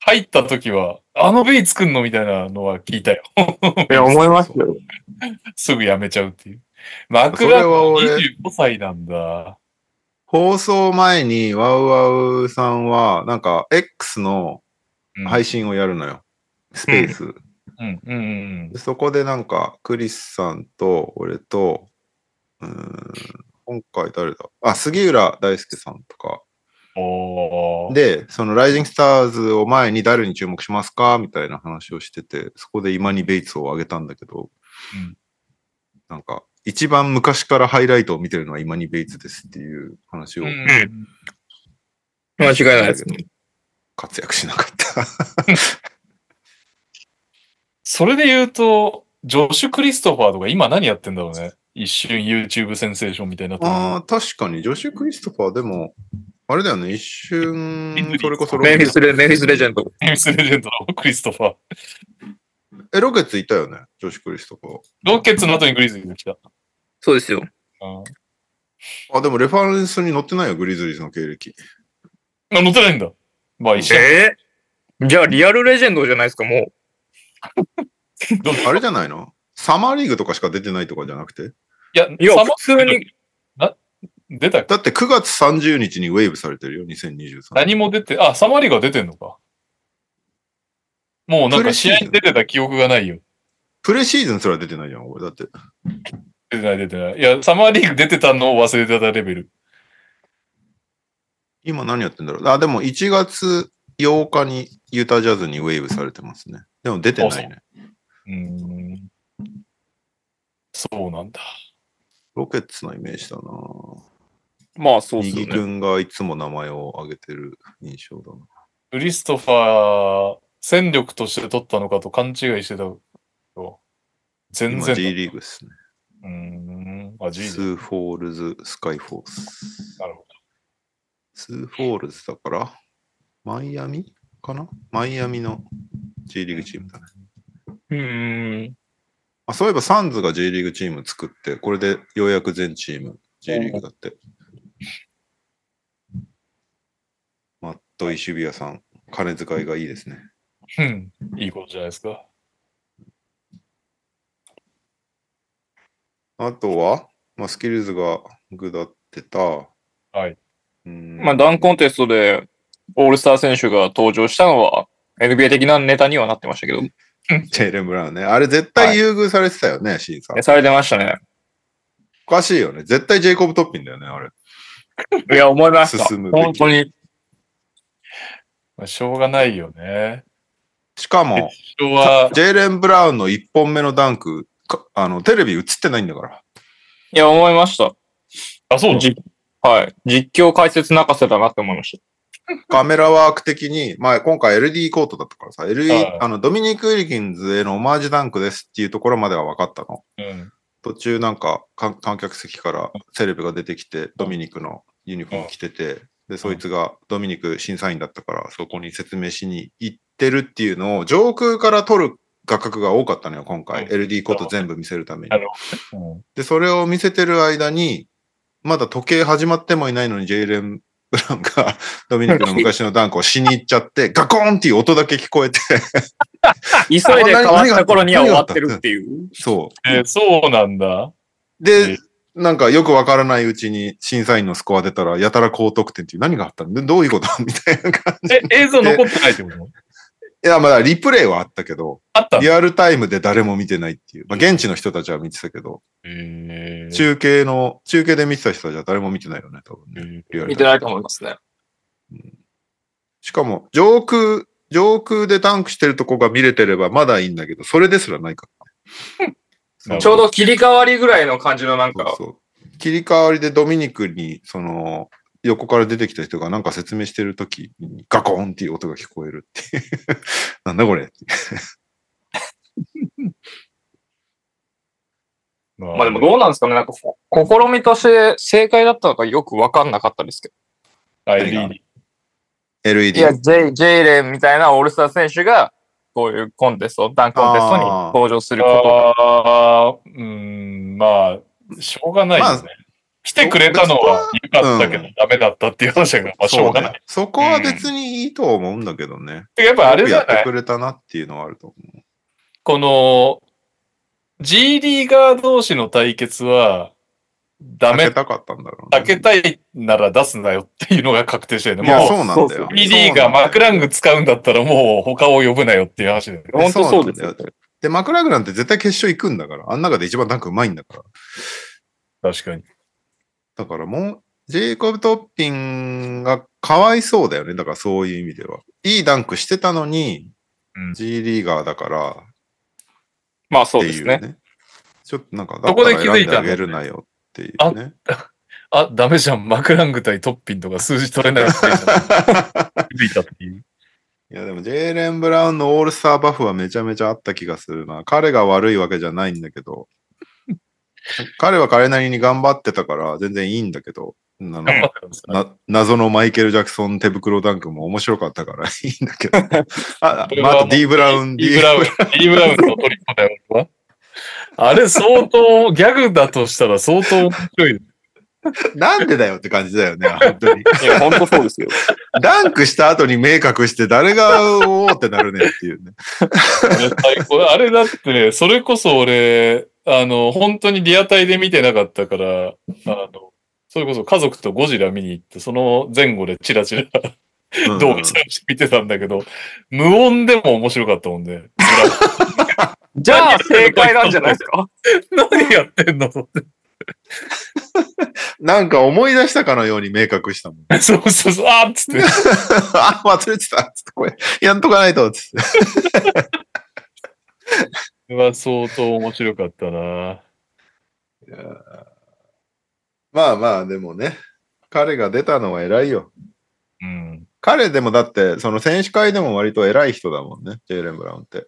入った時は、あのベイ作んのみたいなのは聞いたよ。いや、思いますよ。すぐ辞めちゃうっていう。マクそラは俺25歳なんだ。放送前にワウワウさんは、なんか X のうん配信をやるのよ。スペース。うん、うん、うん。でそこでなん。か、クリスさん。と俺と、うん、今回誰だあ、杉浦大輔さん。とか。で、そのライジングスターズを前に誰に注目しますかみたいな話をしてて、そこで今にベイツを挙げたん。だけど、うん。なん。か、一番昔からハイライトを見てるのは今にベイツですっていう話をうん。間違いないですね。活躍しなかった。それで言うと、ジョシュ・クリストファーとか今何やってんだろうね。一瞬 YouTube センセーションみたいになってるああ、確かに、ジョシュ・クリストファーでも、あれだよね、一瞬、それこそロケメンフィスレ、メンフィスレジェンド。メンフィスレジェンドのクリストファー。え、ロケツいたよね、ジョシュ・クリストファー。ロケッツの後にグリズリーズ来た。そうですよ。うんあ、でもレファレンスに載ってないよ、グリズリーズの経歴。あ、載ってないんだ。まあ一緒。えー、じゃあリアルレジェンドじゃないですか、もう。あれじゃないの？サマーリーグとかしか出てないとかじゃなくて？いや、いや、普通に、出ただって9月30日にウェーブされてるよ、2023。何も出て、あ、サマーリーグは出てんのか。もうなんか試合に出てた記憶がないよ。プレシーズンすら出てないじゃん、俺。だって。出てない出てない。いや、サマーリーグ出てたのを忘れてたレベル。今何やってんだろう。あ、でも1月8日にユタジャズにウェーブされてますね。でも出てないね。うーん。そうなんだ。ロケッツのイメージだなまあそうですよね。右軍がいつも名前を挙げてる印象だな。クリストファー、戦力として取ったのかと勘違いしてた。全今然だ。G リーグですね。うーん。あ、G スで。ーフォールズ・スカイフォース。なるほスーフォールズだから、マイアミ？かな？マイアミの G リーグチームだね。うーん。あそういえばサンズが J リーグチーム作って、これでようやく全チーム G リーグだって。マット・イシュビアさん、金遣いがいいですね。ど。うん。いいことじゃないですか。あとは、まあ、スキルズが下ってた、はい。うんまあ、ダンコンテストでオールスター選手が登場したのは NBA 的なネタにはなってましたけど、ジェイレン・ブラウンね。あれ絶対優遇されてたよね、審査。されてましたね。おかしいよね。絶対ジェイコブ・トッピンだよね、あれ。いや、思いました。進む本当に。まあ、しょうがないよね。しかも、ジェイレン・ブラウンの1本目のダンク、かあの、テレビ映ってないんだから。いや、思いました。あ、そうじはい。実況解説泣かせだなって思いましカメラワーク的に、まあ今回 LD コートだったからさ、LD、はいあの、ドミニク・ウィリキンズへのオマージュダンクですっていうところまでは分かったの。うん。途中なんかか観客席からセレブが出てきて、ドミニクのユニフォーム着てて、で、そいつがドミニク審査員だったから、そこに説明しに行ってるっていうのを上空から撮る画角が多かったのよ、今回。うん LD コート全部見せるために。で、それを見せてる間に、まだ時計始まってもいないのに、ジェイレン・ブラウンがドミニクの昔のダンクをしに行っちゃって、ガコーンっていう音だけ聞こえて、た。急いで変わった頃には終わってるっていう。そえーそうなんだ。う。で、なんかよくわからないうちに審査員のスコア出たら、やたら高得点っていう何があったんで、どういうこと？みたいな感じ。え、映像残ってないってこと？いや、まだリプレイはあったけど、あった。リアルタイムで誰も見てないっていう。まあ、現地の人たちは見てたけど、えー。中継の、中継で見てた人たちは誰も見てないよね、多分ね。見てないと思いますね。しかも、上空、上空でダンクしてるとこが見れてればまだいいんだけど、それですらないからちょうど切り替わりぐらいの感じのなんか、そうそう。切り替わりでドミニクに、その、横から出てきた人がなんか説明してるときにガコーンっていう音が聞こえるっていう。なんだこれ ままあでもどうなんですかねなんか、試みとして正解だったのかよくわかんなかったですけあ何が？LED。ど。?LED。いや、ジェイ、ジェイレンみたいなオールスター選手が、こういうコンテスト、ダンクコンテストに登場することが。ああ、うん、まあ、しょうがないですね。来てくれたのは良かったけど、うんダメだったっていう話だから、まあ、しょうがない。ね。そこは別にいいと思うんだけどね。やっぱあれじよくやってくれたなっていうのはあると思う。この、G リーガー同士の対決は、ダメ避け、たかったんだろうね。避けたいなら出すなよっていうのが確定してるね。いや、もう、そうなんだよ。G リーガーマクラング使うんだったらもう他を呼ぶなよっていう話だよね。本当そうですよそうなんだで、マクラグランって絶対決勝行くんだから。あん中で一番ダンクうまいんだから。確かに。だからもう、ジェイコブ・トッピンがかわいそうだよね。だからそういう意味では。いいダンクしてたのに、うん G リーガーだからまあそうですね。ね。ちょっとなんか、そこで気づいたんだだから選んであげるなよっていうね。あ、ダメじゃん。マクラング対トッピンとか数字取れなくて 気づいたっていう。いやでも、ジェイレン・ブラウンのオールスターバフはめちゃめちゃあった気がするな。彼が悪いわけじゃないんだけど、彼は彼なりに頑張ってたから全然いいんだけど、あのな謎のマイケル・ジャクソン手袋ダンクも面白かったから いいんだけど。あ、まあ、あと D・ ブラウン、D ブラウン、D ブラウンのトリッコだよ、俺はあれ相当、ギャグだとしたら相当面白い。なんでだよって感じだよね、本当に。いや、本当そうですよ。ダンクした後に目隠して誰がおーってなるねっていうね。あれ最高あれだって、それこそ俺、あの、本当にリアタイで見てなかったから、あの、それこそ家族とゴジラ見に行って、その前後でチラチラうん動画探して見てたんだけど、無音でも面白かったもんね。じゃあ正解なんじゃないですか？何やってんの？と思ってなんか思い出したかのように目隠したもん。そうそうそう、あーっつって。あ、忘れてたっつって、これ、やんとかないと、つって。は相当面白かったな。まあまあ、でもね、彼が出たのは偉いよ。うん。彼でもだって、その選手会でも割と偉い人だもんね、ジェイレン・ブラウンって。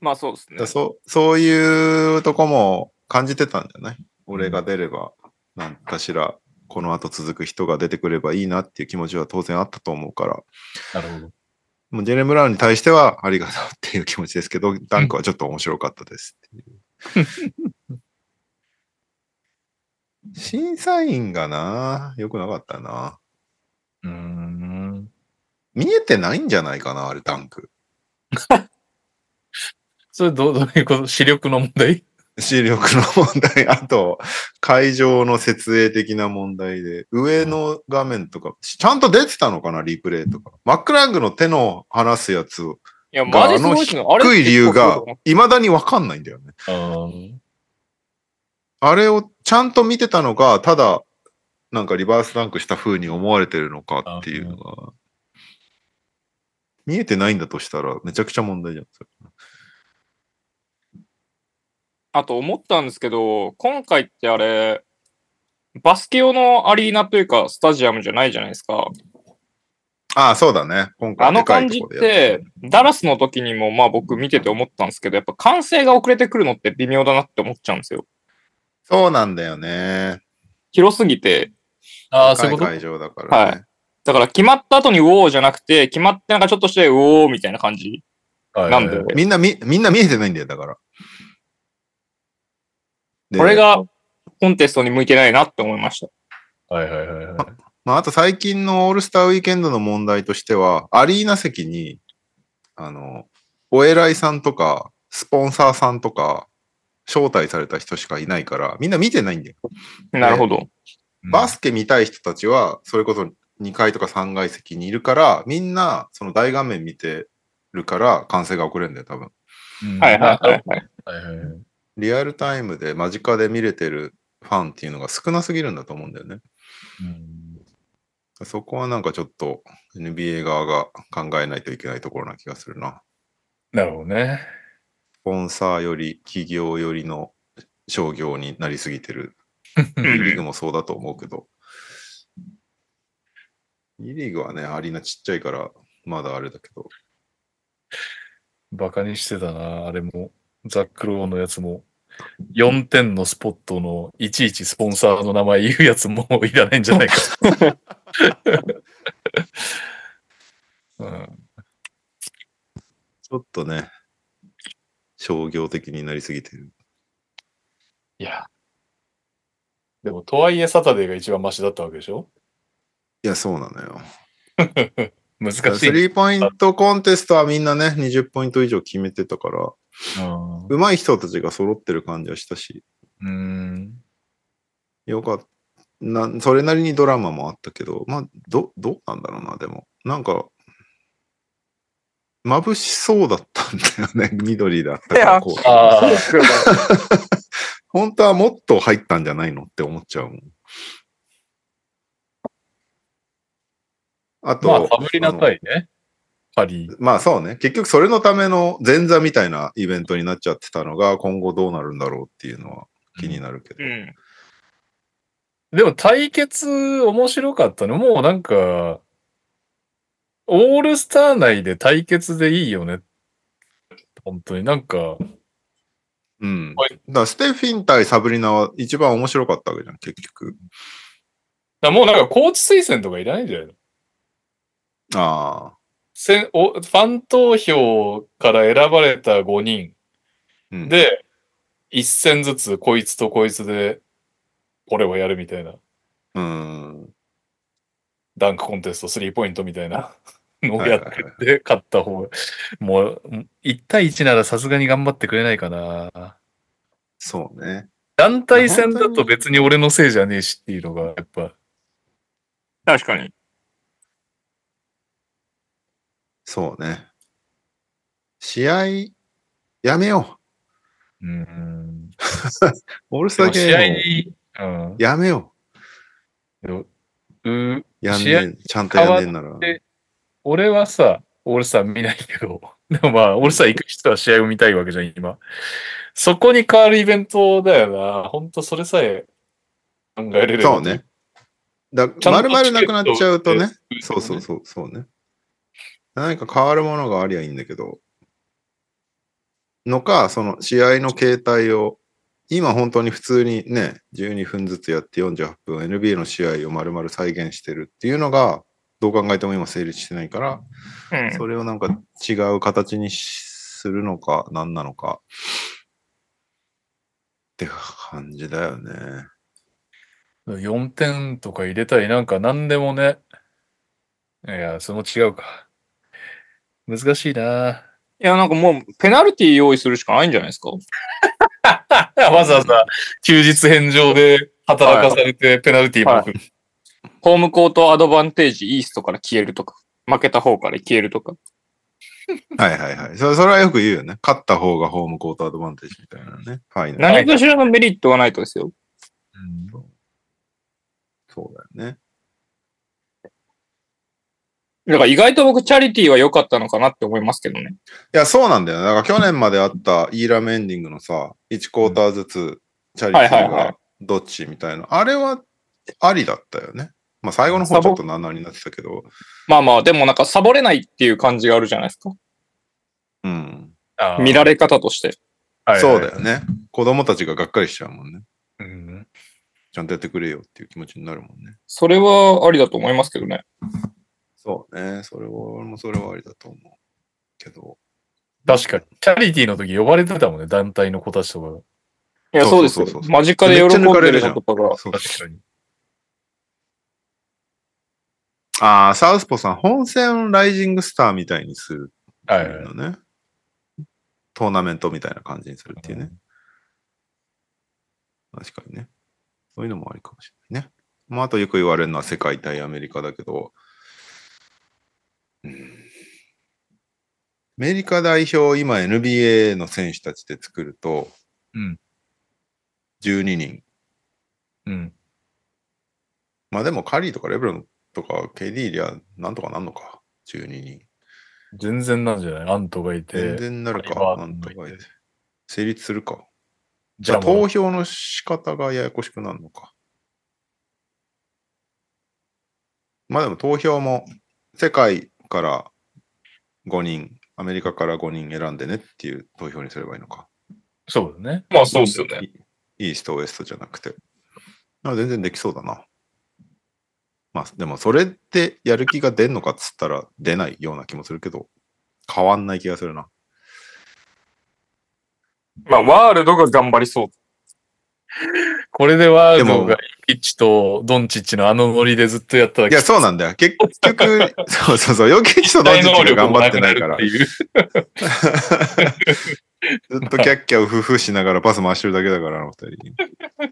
まあそうですねだ。そうそういうとこも感じてたんじゃない？俺が出れば、なんかしら、この後続く人が出てくればいいなっていう気持ちは当然あったと思うから、なるほど。もうジェレン・ブラウンに対してはありがとうっていう気持ちですけど、ダンクはちょっと面白かったですっていう。審査員がな、良くなかったな。うーん。見えてないんじゃないかな、あれ、ダンク。それどうどういうこと？視力の問題？視力の問題、あと、会場の設営的な問題で、上の画面とか、ちゃんと出てたのかな、リプレイとか。マックラングの手の離すやついや、が、マジあのすごいっすね。あれ低い理由が未だにわかんないんだよね。うんあれをちゃんと見てたのか、ただ、なんかリバースダンクした風に思われてるのかっていうのが、見えてないんだとしたら、めちゃくちゃ問題じゃん。それあと思ったんですけど、今回ってあれ、バスケ用のアリーナというか、スタジアムじゃないじゃないですか。ああ、そうだね。今回あの感じって、ダラスの時にもまあ僕見てて思ったんですけど、やっぱ完成が遅れてくるのって微妙だなって思っちゃうんですよ。そうなんだよね。広すぎて、ああ、そういうこと？会場だからね。はいだから決まった後にウォーじゃなくて、決まってなんかちょっとしてウォーみたいな感じはいなんで、みんなみ、みんな見えてないんだよ、だから。でこれがコンテストに向いてないなって思いました。はいはいはいはい。まあ、あと最近のオールスターウィーケンドの問題としては、アリーナ席に、あの、お偉いさんとか、スポンサーさんとか、招待された人しかいないから、みんな見てないんだよ。なるほど。バスケ見たい人たちは、それこそ2階とか3階席にいるから、みんなその大画面見てるから、完成が遅れるんだよ、多分。うんはいはいはいはい。はいはいはいリアルタイムで間近で見れてるファンっていうのが少なすぎるんだと思うんだよね。うんそこはなんかちょっと NBA 側が考えないといけないところな気がするな。なるほどね。スポンサーより企業よりの商業になりすぎてる。リーんグもそうだと思うけど。B リーグはね、アリーナちっちゃいからまだあれだけど。バカにしてたな、あれも。ザックローのやつも。4点のスポットのいちいちスポンサーの名前言うやつもういらないんじゃないか。うん、ちょっとね、商業的になりすぎてる。いや。でも、とはいえサタデーが一番マシだったわけでしょ？いや、そうなのよ。難しスい。リーポイントコンテストはみんなね、20ポイント以上決めてたから、うん上手い人たちが揃ってる感じはしたし、うん。よかった。な、それなりにドラマもあったけど、まあ、ど、どうなんだろうな、でも。なんか、眩しそうだったんだよね、緑だったから。いやこうああ、本当はもっと入ったんじゃないのって思っちゃうもん。あと、まあ、かぶりなさいね。パリ。まあそうね。結局それのための前座みたいなイベントになっちゃってたのが今後どうなるんだろうっていうのは気になるけど。うん。でも対決面白かったね。もうなんか、オールスター内で対決でいいよね。本当になんか、うん。はいだステフィン対サブリナは一番面白かったわけじゃん、結局。だもうなんかコーチ推薦とかいらないんじゃないの？ああ。せんおファン投票から選ばれた5人うん、で、一戦ずつこいつとこいつで、これをやるみたいな。うん。ダンクコンテスト、スリーポイントみたいな のをやってて、勝った方が。もう、1対1ならさすがに頑張ってくれないかな。そうね。団体戦だと別に俺のせいじゃねえしっていうのが、やっぱ、確かに。そうね。試合、やめようん。う。オールスターゲーム。やめようう。やんねん、ちゃんとやんねんなら。て俺はさ、オールスター見ないけど、でもまあ、オールスター行く人は試合を見たいわけじゃん、今。そこに変わるイベントだよな。ほんとそれさえ考えれるそうね。だちゃんと丸々なくなっちゃうとね。そうそうそう、そうね。何か変わるものがありゃいいんだけど、のか、その試合の形態を、今本当に普通にね、12分ずつやって48分、NBA の試合を丸々再現してるっていうのが、どう考えても今成立してないから、うん。それをなんか違う形にするのか、何なのか、って感じだよね。4点とか入れたり、なんか何でもね。いや、その違うか。難しいな。いや、なんかもう、ペナルティ用意するしかないんじゃないですか？わざわざ休日返上で働かされてペナルティーも食う。ホームコートアドバンテージイーストから消えるとか、負けた方から消えるとか。はいはいはい。それそれはよく言うよね。勝った方がホームコートアドバンテージみたいなね。ファイナル。何かしらのメリットがないとですよ。うんそうだよね。だから意外と僕チャリティーは良かったのかなって思いますけどね。いや、そうなんだよね。だから去年まであったイーラムエンディングのさ、1クォーターずつチャリティーがどっちみたいな。あれはありだったよね。まあ最後の方ちょっとなんなになってたけど。まあまあ、でもなんかサボれないっていう感じがあるじゃないですか。うん。見られ方として。そうだよね。子供たちががっかりしちゃうもんね。うんちゃんとやってくれよっていう気持ちになるもんね。それはありだと思いますけどね。そうね。それは、俺もそれはありだと思う。けど。確かに。チャリティーの時呼ばれてたもんね、団体の子たちとかが。いや、そそううですよ。間近で喜んでるのとかが。そう確かに。ああ、サウスポさん、本戦ライジングスターみたいにするってはいはい。のね。トーナメントみたいな感じにするっていうね。確かにね。そういうのもありかもしれないね。まあ、あとよく言われるのは世界対アメリカだけど、うんアメリカ代表、今 NBA の選手たちで作ると、うん。12人。うん。まあでもカリーとかレブロンとか KD いりゃなんとかなんのか。12人。全然なんじゃない？アントがい全て。然なるか？カリバーなんとかとかいて成立するか？じゃあ投票の仕方がややこしくなるのか。まあでも投票も世界から5人、アメリカから5人選んでねっていう投票にすればいいのか。そうだね。まあそうですよね。イースト、ウエストじゃなくて。あ全然できそうだな。まあでもそれってやる気が出んのかっつったら出ないような気もするけど、変わんない気がするな。まあ、ワールドが頑張りそう。これでワードがピッチとドンチッチのあのノリでずっとやったらいや、そうなんだよ。結局、そうそうそう、余計人の大能力時が頑張ってもないから。ずっとキャッキャウフフしながらパス回してるだけだから、あの二人。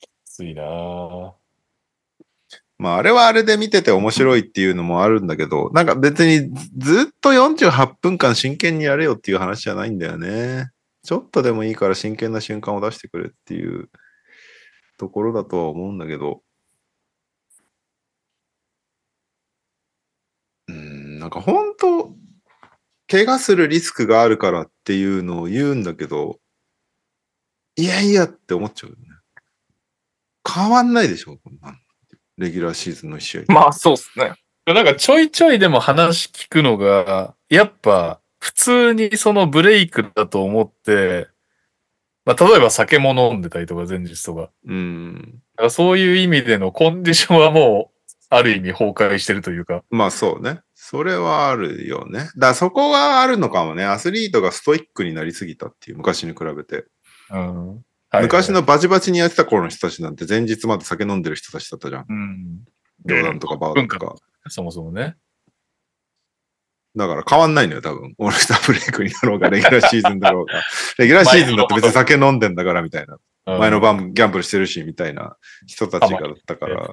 きついなぁ。まあ、あれはあれで見てて面白いっていうのもあるんだけど、なんか別にずっと48分間真剣にやれよっていう話じゃないんだよね。ちょっとでもいいから真剣な瞬間を出してくれっていうところだとは思うんだけど。うん、なんか本当、怪我するリスクがあるからっていうのを言うんだけど、いやいやって思っちゃうよね。変わんないでしょ、こんなのレギュラーシーズンの試合。まあそうっすね。なんかちょいちょいでも話聞くのが、やっぱ普通にそのブレイクだと思って、まあ例えば酒も飲んでたりとか前日とか。うん。だからそういう意味でのコンディションはもう、ある意味崩壊してるというか。まあそうね。それはあるよね。だからそこがあるのかもね。アスリートがストイックになりすぎたっていう、昔に比べて。うん。はい昔のバチバチにやってた頃の人たちなんて前日まで酒飲んでる人たちだったじゃん。うん。ジョーダンとかバードとか。そもそもね。だから変わんないのよ、多分。オールスターブレイクになろうが、レギュラーシーズンだろうが。レギュラーシーズンだって別に酒飲んでんだからみたいな。うん前の晩ギャンブルしてるし、みたいな人たちがだったから。はい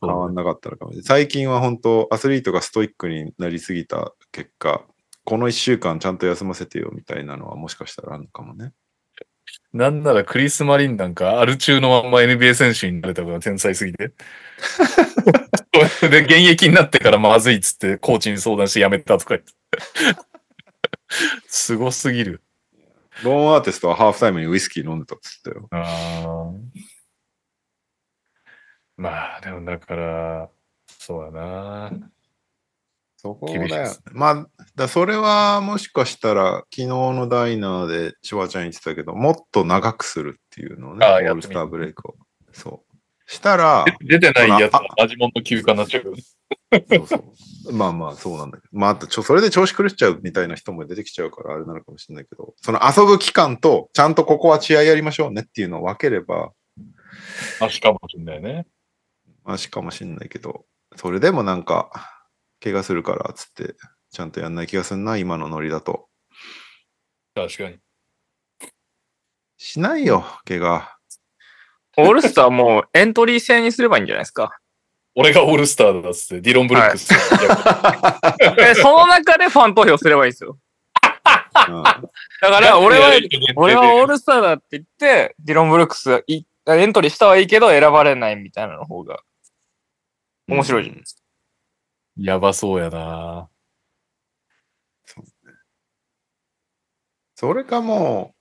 変わんなかったのかもしれない。最近は本当、アスリートがストイックになりすぎた結果、この1週間ちゃんと休ませてよみたいなのはもしかしたらあるのかもね。なんならクリス・マリンなんか、アル中のまんま NBA 選手になれたから天才すぎて。で、現役になってからまずいっつって、コーチに相談して辞めたとか言って。すごすぎる。ローンアーティストはハーフタイムにウイスキー飲んでたっつったよ。あーまあ、でもだから、そうだな。そこだよです。まあ、だそれはもしかしたら、昨日のダイナーでシュワちゃん言ってたけど、もっと長くするっていうのをね、オールスターブレイクを。そう。したら、で出てないやつはマジモンの休暇になっちゃう。そうそう。まあまあ、そうなんだけど。まあ、あとちょ、それで調子狂っちゃうみたいな人も出てきちゃうから、あれなのかもしれないけど、その遊ぶ期間と、ちゃんとここは試合やりましょうねっていうのを分ければ、マシかもしんないね。マシかもしれないけど、それでもなんか、怪我するから、つって、ちゃんとやんない気がするな、今のノリだと。確かに。しないよ、怪我。オールスターもうエントリー制にすればいいんじゃないですか。俺がオールスターだっつって、ディロン・ブルックス。えその中でファン投票すればいいんですよ。うんだから俺は、俺はオールスターだって言って、ディロン・ブルックスいエントリーしたはいいけど選ばれないみたいなの方が面白いじゃないですか。やばそうやなそれかも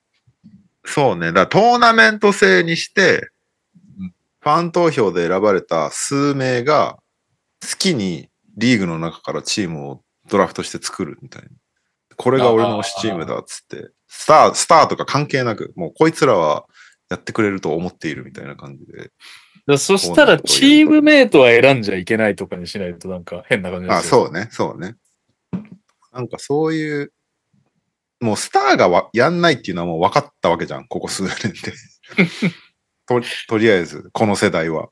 う、そうね。だトーナメント制にしてうん、ファン投票で選ばれた数名が好きにリーグの中からチームをドラフトして作るみたいな。これが俺の推しチームだっつって、スター、スターとか関係なく、もうこいつらはやってくれると思っているみたいな感じで。だそしたら、チームメイトは選んじゃいけないとかにしないとなんか変な感じあ、う。そうね、そうね。なんかそういう、もうスターがわやんないっていうのはもう分かったわけじゃん、ここ数年で。ととりあえず、この世代は。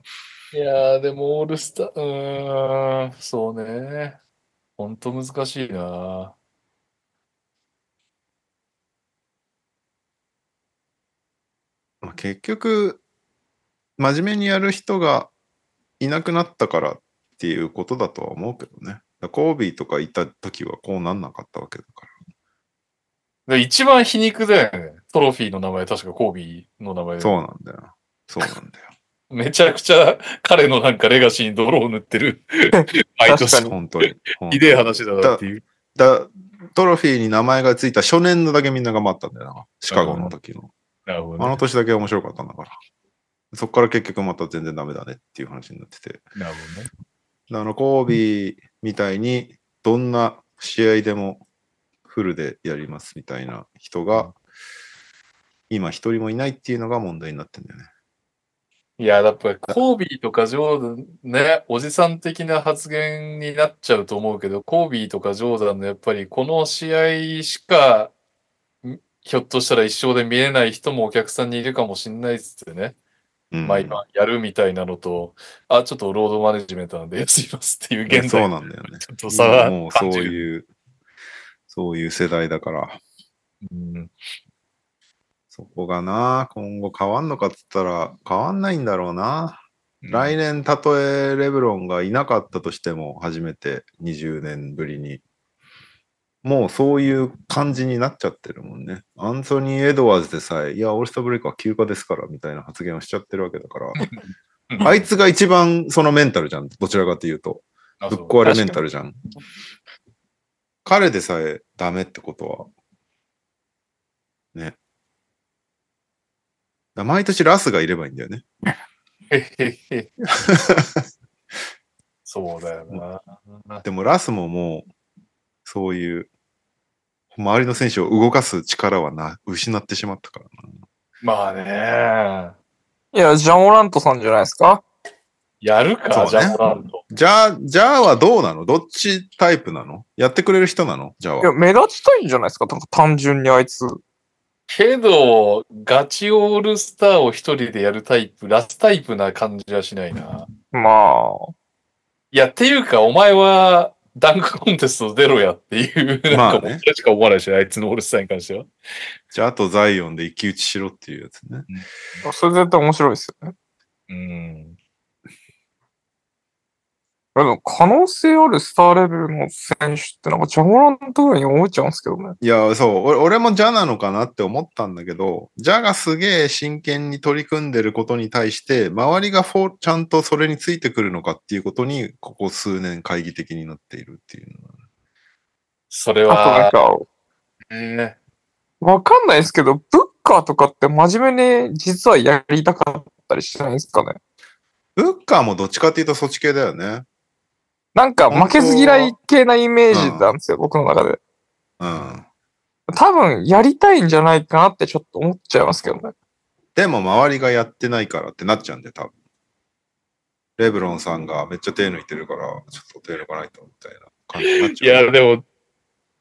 いやー、でもオールスター、うーん、そうね。ほんと難しいなまあ結局、真面目にやる人がいなくなったからっていうことだとは思うけどね。コービーとかいた時はこうなんなかったわけだから。で一番皮肉だよね。トロフィーの名前、確かコービーの名前で。そうなんだよ。そうなんだよ。めちゃくちゃ彼のなんかレガシーに泥を塗ってる。毎年に。本当に。ひでえ話だなっていう。だトロフィーに名前がついた初年度だけみんな頑張ったんだよな。シカゴの時の。あのなるほどね。年だけ面白かったんだから。そこから結局また全然ダメだねっていう話になってて。なるほどね。あの、コービーみたいにどんな試合でもフルでやりますみたいな人が今一人もいないっていうのが問題になってんだよね。いや、やっぱりコービーとかジョーダン、ね、おじさん的な発言になっちゃうと思うけど、コービーとかジョーダンのやっぱりこの試合しか、んひょっとしたら一生で見えない人もお客さんにいるかもしれないっつってね、うん、毎晩やるみたいなのと、あ、ちょっとロードマネジメントなんで休みますっていう現在そうなんだよね。ちょっと差がもうそう。いう、そういう世代だから。うんそこがな、今後変わんのかっつったら変わんないんだろうな。来年、たとえレブロンがいなかったとしても、初めて20年ぶりに。もうそういう感じになっちゃってるもんね。アンソニー・エドワーズでさえ、いや、オールスターブレイクは休暇ですから、みたいな発言をしちゃってるわけだから、あいつが一番そのメンタルじゃん。どちらかというと。ぶっ壊れメンタルじゃん。彼でさえダメってことは、ね。毎年ラスがいればいいんだよね。そうだよな。でもラスももう、そういう、周りの選手を動かす力はな、失ってしまったからな。まあね。いや、ジャン・オラントさんじゃないですか？やるか、ねジャンプランド。じゃあ、じゃあはどうなの？どっちタイプなの？やってくれる人なの？じゃあいや、は。目立ちたいんじゃないですか単純にあいつ。けど、ガチオールスターを一人でやるタイプ、ラスタイプな感じはしないな。まいや、っていうか、お前はダンクコンテスト出ろやっていう、まあねなんかもうそれしか思わないし、あいつのオールスターに関しては。じゃあ、あとザイオンで一騎打ちしろっていうやつね。あ、それ絶対面白いですよね。うん。でも可能性あるスターレベルの選手ってなんかジャン・オラントぐらいに思っちゃうんですけどね。いや、そう、俺俺もジャなのかなって思ったんだけど、ジャがすげえ真剣に取り組んでることに対して、周りがフォちゃんとそれについてくるのかっていうことに、ここ数年懐疑的になっているっていうのは。それあとなんは、か、ね、わかんないですけど、ブッカーとかって真面目に実はやりたかったりしないんですかね？ブッカーもどっちかっていうとそっち系だよね。なんか負けず嫌い系なイメージなんですよ、僕の中で。うん。多分やりたいんじゃないかなってちょっと思っちゃいますけどね。でも周りがやってないからってなっちゃうんで、多分。レブロンさんがめっちゃ手抜いてるから、ちょっと手抜かないと、みたいな感じになっいちゃう。や、でも、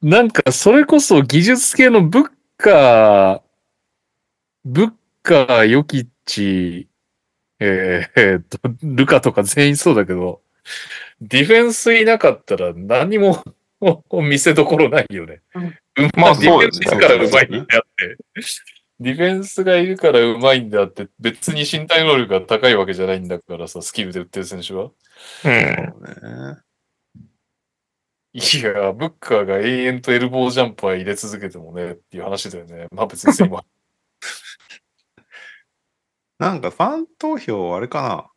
なんか、それこそ技術系のブッカー、ブッカー、ヨキッチ、えーえーっと、ルカとか全員そうだけど、ディフェンスいなかったら何も 見せどころないよね。まあディフェンそうですねスからうまいんだって。ディフェンスがいるからうまいんであって、別に身体能力が高いわけじゃないんだからさ、スキルで打ってる選手は。うん。いや、ブッカーが永遠とエルボージャンプは入れ続けてもね、っていう話だよね。まあ別に今。なんかファン投票あれかな。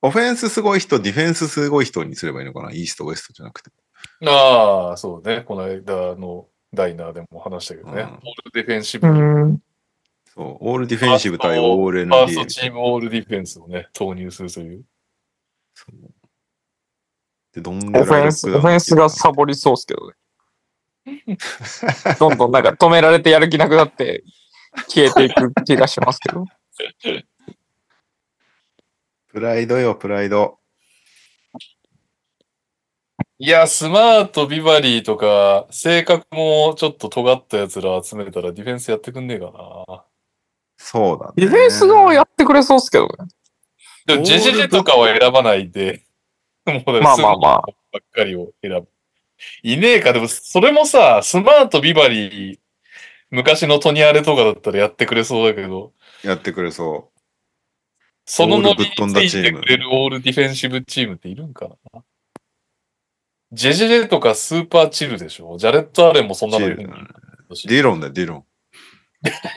オフェンスすごい人、ディフェンスすごい人にすればいいのかな？イースト、ウエストじゃなくて。ああ、そうね。この間のダイナーでも話したけどね。うんオールディフェンシブ、うフん。そう。オールディフェンシブ対オールァース NBA トチームオールディフェンスをね、投入するという。そうで、どんオフェンス、オフェンスがサボりそうっすけどね。どんどんなんか止められてやる気なくなって消えていく気がしますけど。プライドよ、プライド。いや、スマート、ビバリーとか、性格もちょっと尖ったやつら集めたらディフェンスやってくんねえかな。そうだね。ディフェンス側やってくれそうっすけどね。でも、ジェジェジェとかは選ばないで、もうねまあまあまあばっかりを選ぶ。いねえか、でも、それもさ、スマート、ビバリー、昔のトニアレとかだったらやってくれそうだけど、やってくれそそのノリオールぶっ飛んだについてくれるオールディフェンシブチームっているんかなジェジェジェとかスーパーチルでしょ？ジャレット・アレンもそんう。なのいるディロンだよ、ディロン。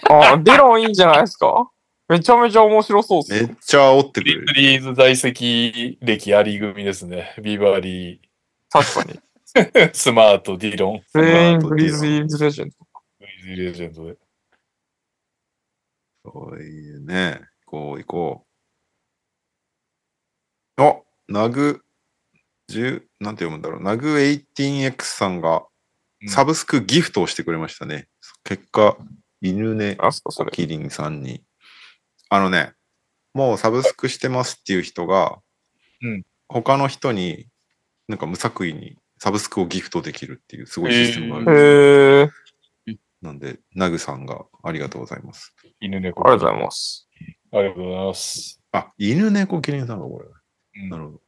あディロンいいんじゃないですか？めちゃめちゃ面白そうっすよ。めっちゃ煽ってくリれる。プリーズ在籍歴あり組ですね。ビバリ確かに。ー、スマート、ディロン、全員グリズリーズレジェンド。グリズリーレジェンドで。そういうね。行こう行こう。あ、ナグ、10、なんて読むんだろう。ナグ 18X さんがうんサブスクギフトをしてくれましたね。結果、犬ね。キリンさんに。あのね、もうサブスクしてますっていう人が、うん他の人に、なんか無作為にサブスクをギフトできるっていうすごいシステムがあるんですへえ。なんで、ナグさんがありがとうございます。犬猫。ありがとうございます。ありがとうございます。あ、犬猫キリンさんがこれ。うんなるほど。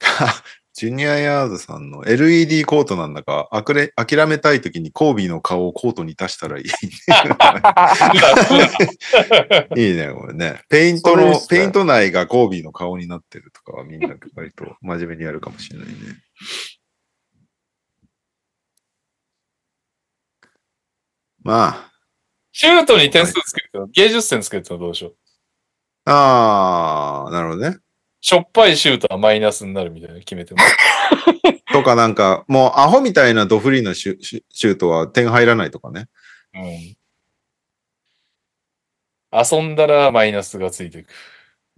ジュニアヤーズさんの LED コートなんだか、あくれ諦めたい時にコービーの顔をコートに足したらいい。いいね、これね。ペイントの、ペイント内がコービーの顔になってるとかはみんな割と真面目にやるかもしれないね。まあ、シュートに点数つけると、芸術点つけるとどうでしょうあー、なるほどね。しょっぱいシュートはマイナスになるみたいな決めてます。とかなんか、もうアホみたいなドフリーなシュシュシュートは点入らないとかね。うん。遊んだらマイナスがついていく。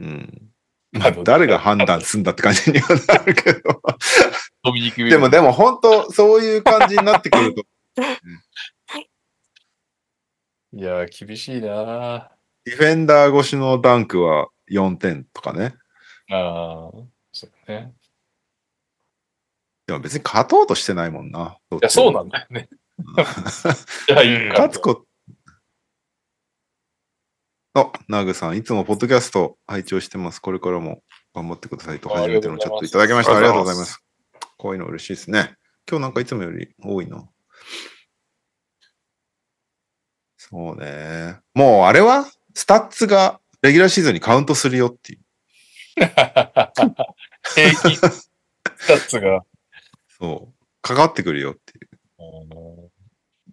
うん。まあ誰が判断すんだって感じにはなるけど。ドミニク・ウィでも、ルでも本当、そういう感じになってくると、いやー、厳しいなディフェンダー越しのダンクは4点とかね。ああ、そうね。でも別に勝とうとしてないもんな。いいや、そうなんだよね。じゃあ、いいか勝つこあ、ナグさん、いつもポッドキャスト拝聴してます。これからも頑張ってくださいとあ初めてのチャットいただきました。ありがとうございます。こういうの嬉しいですね。今日なんかいつもより多いな。そうね。もうあれはスタッツがレギュラーシーズンにカウントするよっていう。平均スタッツが。そう。かかってくるよっていう。うん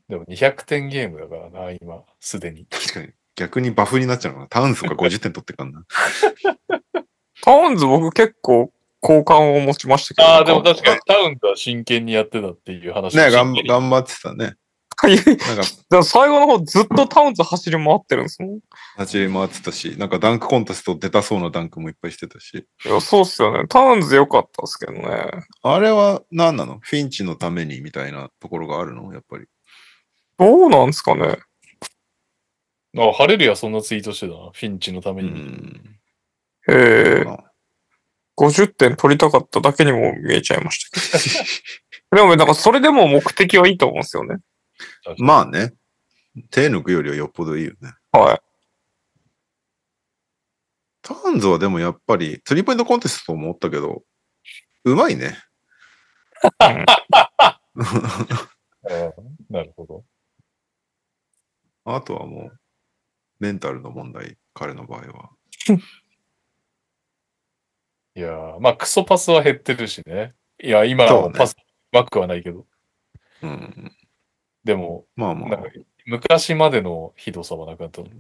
でも200点ゲームだからな、今、すでに。確かに。逆にバフになっちゃうのかな。タウンズが50点取ってっからな。タウンズ僕結構好感を持ちましたけど。ああ、でも確かにタウンズは真剣にやってたっていう話ね頑張ってたね。に。なんか最後の方ずっとタウンズ走り回ってるんですもん。い走り回ってたし、なんかダンクコンテスト出たそうなダンクもいっぱいしてたし。や、そうっすよね。タウンズ良かったですけどね。あれは何なの？フィンチのためにみたいなところがあるの？やっぱり。どうなんですかね。あ、ハレルヤそんなツイートしてた？な。フィンチのためうに。ん。ええあ50点取りたかっただけにも見えちゃいましたけど。でも、なんかそれでも目的はいいと思うんですよね。まあね。手抜くよりはよっぽどいいよね。はターンズはでもやっぱり、スリーポイントコンテストも思ったけど、うまいね。うん なるほど。あとはもう、メンタルの問題、彼の場合は。いやーまあ、クソパスは減ってるしね。いや、今はパス、うまくはないけど。うん。でも、まあまあなんか、昔までのひどさはなかったので。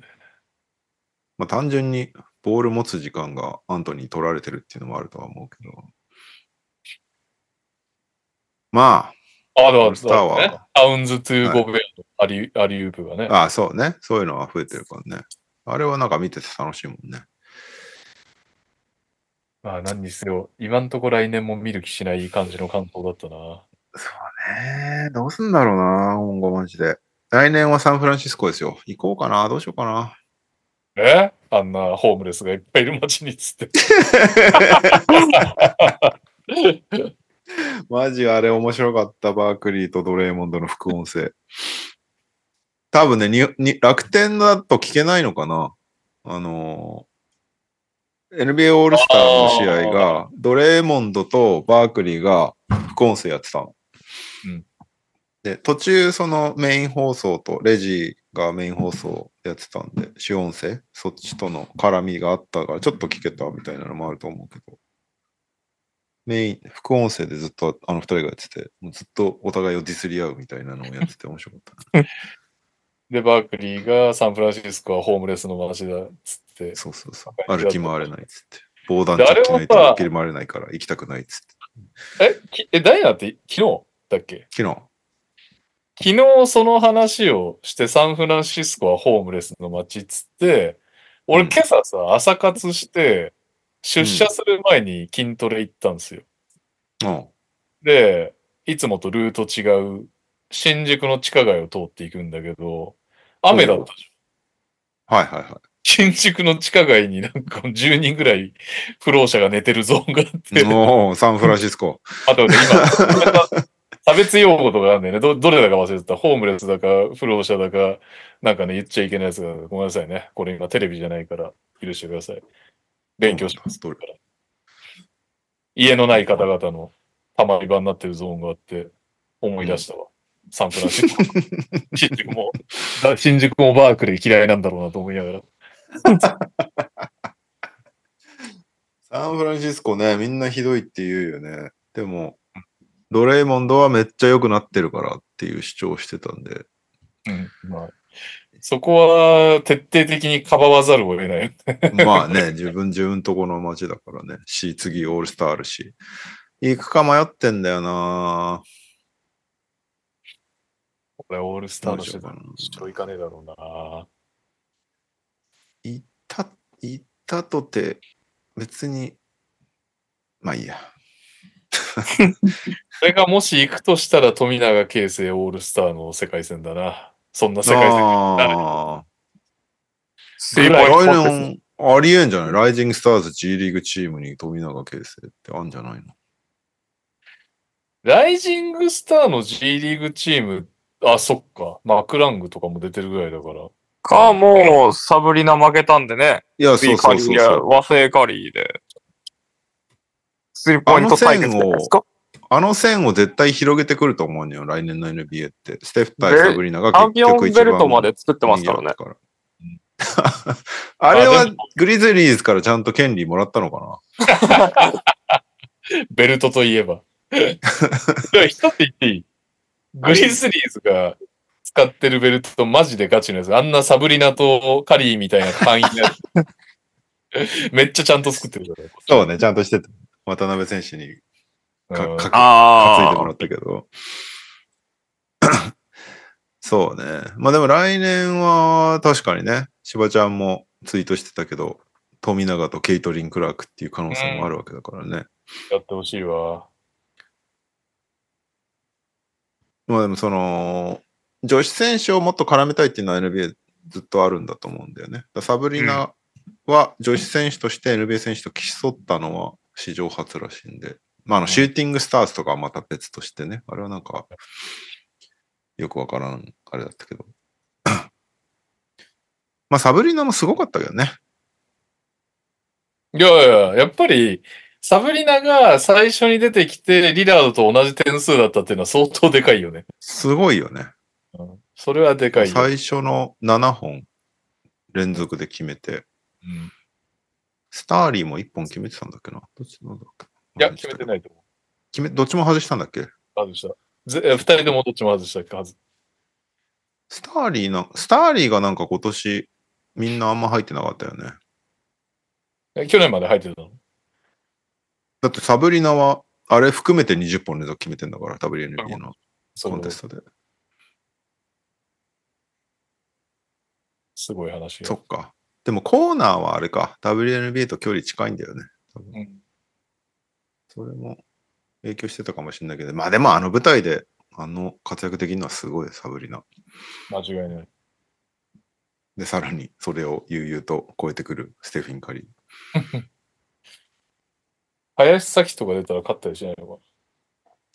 まあ単純にボール持つ時間がアントニーに取られてるっていうのもあるとは思うけど。まあ、だから、オールスターはね、タウンズ・トゥ・はいゴベアのアリ,、アリウープがね。あ、ああ、そうね。そういうのは増えてるからね。あれはなんか見てて楽しいもんね。まあ、何にせよ、今んとこ来年も見る気しない感じの感想だったな。そうね。どうすんだろうな、今後マジで。来年はサンフランシスコですよ。行こうかな。どうしようかな。え？あんなホームレスがいっぱいいる街にっつって。マジあれ面白かった。バークリーとドレーモンドの副音声。多分ねにに、楽天だと聞けないのかなあのー、NBA オールスターの試合が、ドレーモンドとバークリーが副音声やってたの。うんで、途中そのメイン放送とレジがメイン放送やってたんで、主音声、そっちとの絡みがあったから、ちょっと聞けたみたいなのもあると思うけど。メイン、副音声でずっとあの二人がやってて、もうずっとお互いをディスり合うみたいなのをやってて面白かった。で、バークリーがサンフランシスコはホームレスの街だっつって。そうそうそう。歩き回れないっつって。防弾チョッキないと歩き回れないから行きたくないっつって。え、きえダイナって昨日？だっけ？昨日。昨日その話をしてサンフランシスコはホームレスの街っつって、俺うん今朝さ、朝活して、出社する前に筋トレ行ったんですよ。うん。で、いつもとルート違う新宿の地下街を通っていくんだけど、雨だったじゃん。はいはいは新宿の地下街になんか10人ぐらい不老者が寝てるゾーンがあって、い。もう、サンフランシスコ。あとね、今、差別用語とかあるんだよね。ど、どれだか忘れてた。ホームレスだか、不老者だか、なんかね、言っちゃいけないやつが、ごめんなさいね。これ今テレビじゃないから、許してください。勉強します。どれ家のない方々のたまり場になってるゾーンがあって、思い出したわ。サンフランシスコ。新宿も、新宿もバークレー嫌いなんだろうなと思いながら。サンフランシスコね、みんなひどいって言うよね。でも、ドレイモンドはめっちゃ良くなってるからっていう主張をしてたんで。うん。まあ、そこは徹底的にかばわざるを得ない。まあね、自分自分とこの街だからね。し、次オールスターあるし。行くか迷ってんだよなこれオールスターの人だどうしようかな一生いかねえだろうな。行った、行ったとて、別に、まあいいや。それがもし行くとしたら富永啓生オールスターの世界戦だな。そんな世界戦。あスリーポイント来年ありえんじゃない？ライジングスターズ G リーグチームに富永啓生ってあんじゃないの？ライジングスターの G リーグチーム、あ、そっか。マクラングとかも出てるぐらいだから。か、もう、サブリナ負けたんでね。いや、そうそうそうそう。和製カリーで。スリーポイント対決ですか？あの線を絶対広げてくると思うのよ、来年の NBA って。ステフ対でサブリナがチャンピオン結局一番ベルトまで作ってますからね。あれはグリズリーズからちゃんと権利もらったのか ベルトといえば。一つ言っていいグリズリーズが使ってるベルトマジでガチのやつ。あんなサブリナとカリーみたいな簡易なやつ。めっちゃちゃんと作ってるから。そうね、ちゃんとしてた。渡辺選手にかうんか担いでもらっ。たけど。そうね。まあでも来年は確かにね、芝ちゃんもツイートしてたけど、富永とケイトリン・クラークっていう可能性もあるわけだからね。やってほしいわ。まあでもその、女子選手をもっと絡めたいっていうのは NBA ずっとあるんだと思うんだよね。サブリナは女子選手として NBA 選手と競ったのは史上初らしいんで。まああの、シューティングスターズとかはまた別としてね。あれはなんか、よくわからん、あれだったけど。まあサブリナもすごかったけどね。いやいや、やっぱり、サブリナが最初に出てきて、リラードと同じ点数だったっていうのは相当でかいよね。すごいよね。うん、それはでかいよ。最初の7本連続で決めて、うんスターリーも1本決めてたんだっけな？どっちなんだっけいや、決めてないと思う。決め、どっちも外したんだっけ？外した。ぜえ二人ともどっちも外したっけ？はず。スターリーな、スターリーがなんか今年みんなあんま入ってなかったよね。え去年まで入ってたの？だってサブリナは、あれ含めて20本連続決めてんだから、WNBA のコンテストで。すごい話が。そっか。でもコーナーはあれか、WNBA と距離近いんだよね。多分うんそれも影響してたかもしれないけど、まあでもあの舞台であの活躍できるのはすごい、サブリナ。間違いない。で、さらにそれを悠々と超えてくるステフィン・カリー。林咲とか出たら勝ったりしないの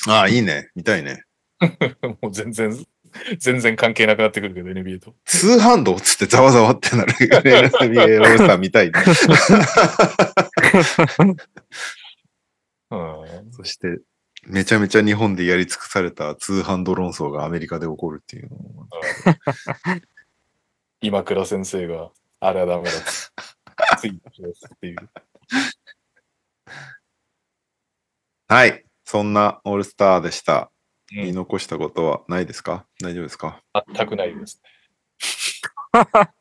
ああ、いいね。見たいね。もう全然、全然関係なくなってくるけど、NBA と。ツーハンドっつってざわざわってなる NBA オールスター見たいね。うん。そして、めちゃめちゃ日本でやり尽くされたツーハンド論争がアメリカで起こるっていうのも。今倉先生が、あれはダメだ っていう。はい。そんなオールスターでした。うん言い残したことはないですか？大丈夫ですか？全くないです。は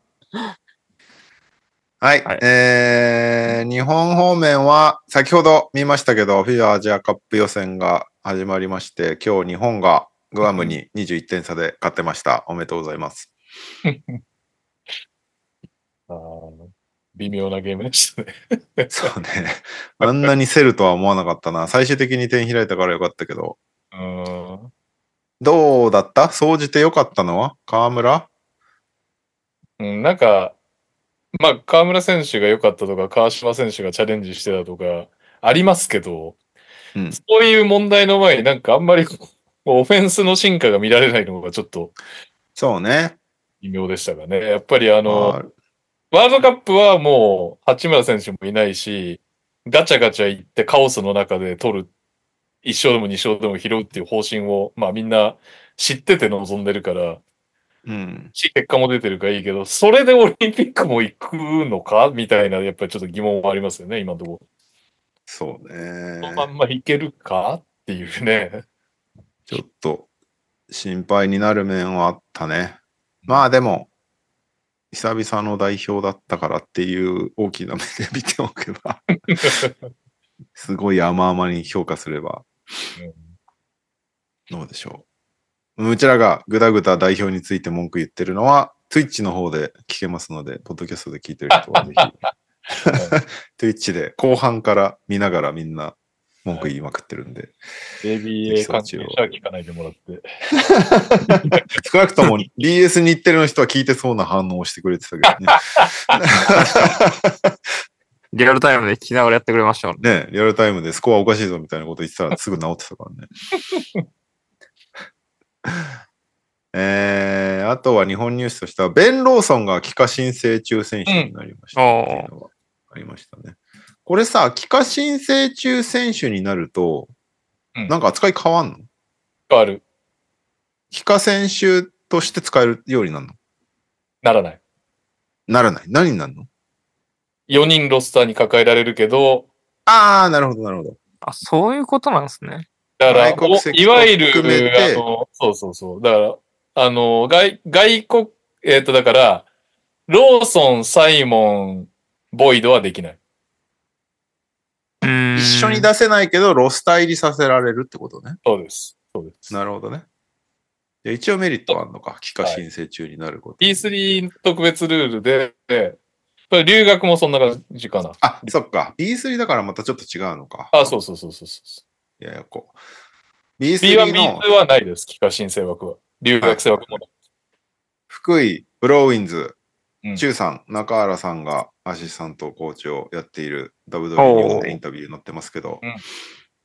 い。はいえー、日本方面は、先ほど見ましたけど、フィギュアアジアカップ予選が始まりまして、今日日本がグアムに21点差で勝ってました。おめでとうございます。あー微妙なゲームでしたね。そうね。あんなに競るとは思わなかったな。最終的に点開いたからよかったけど。うん。どうだった？総じてよかったのは？河村？うん、なんか、まあ、河村選手が良かったとか、川島選手がチャレンジしてたとか、ありますけど、うんそういう問題の前になんかあんまりオフェンスの進化が見られないのがちょっとそうね。微妙でしたがね。やっぱりあの、あワールドカップはもう、八村選手もいないし、ガチャガチャ行ってカオスの中で取る、一勝でも二勝でも拾うっていう方針を、まあみんな知ってて望んでるから、うん。し結果も出てるからいいけど、それでオリンピックも行くのか？みたいな、やっぱりちょっと疑問はありますよね、今のとこそうろ。このまね。んまいけるか？っていうね。ちょっと心配になる面はあったね。まあでも、久々の代表だったからっていう大きな目で見ておけば、すごい甘々に評価すれば、どうでしょう。うちらがぐだぐだ代表について文句言ってるのは、Twitch の方で聞けますので、ポッドキャストで聞いてる人はぜひ、Twitch で後半から見ながらみんな文句言いまくってるんで、ABA 関係者は聞かないでもらって。少なくとも BS 日テレの人は聞いてそうな反応をしてくれてたけどね。リアルタイムで聞きながらやってくれましたもんね。ねリアルタイムでスコアおかしいぞみたいなこと言ってたらすぐ治ってたからね。えー、あとは日本ニュースとしては、ベン・ローソンが帰化申請中選手になりました、うんっていうのがありましたね。これさ、帰化申請中選手になると、うんなんか扱い変わんの？変わる。帰化選手として使えるようになるの？ならない。ならない。何になるの？4人ロスターに抱えられるけど、あー、なるほど、なるほど。あ、そういうことなんですね。だから、外国籍おいわゆる、あの、そうそうそう。だから、あの、外、外国、えっ、と、だから、ローソン、サイモン、ボイドはできない。うーん。一緒に出せないけど、ロスター入りさせられるってことね。そうです。そうです。なるほどね。一応メリットはあるのか。帰化申請中になること。B3 特別ルールで、これ留学もそんな感じかな。あ、そっか。B3 だからまたちょっと違うのか。あ、そうそうそうそうそう。いやいや、こう。B1、B3 の B2 はないです。帰化申請枠は。留学生枠もない。福井ブローウィンズ、うん中さん、中原さんがアシスタントコーチをやっている WW おーニュースでインタビュー載ってますけど、うん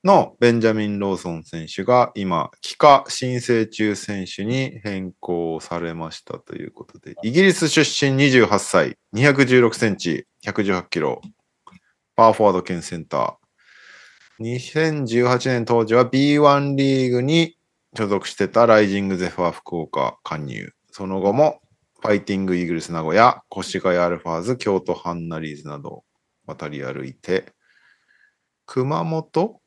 のベンジャミン・ローソン選手が今、帰化申請中選手に変更されましたということで、イギリス出身28歳、216センチ、118キロ、パワーフォワード兼センター。2018年当時は B1 リーグに所属してたライジングゼファー福岡加入。その後もファイティングイーグルス名古屋、越谷アルファーズ、京都ハンナリーズなど渡り歩いて、熊本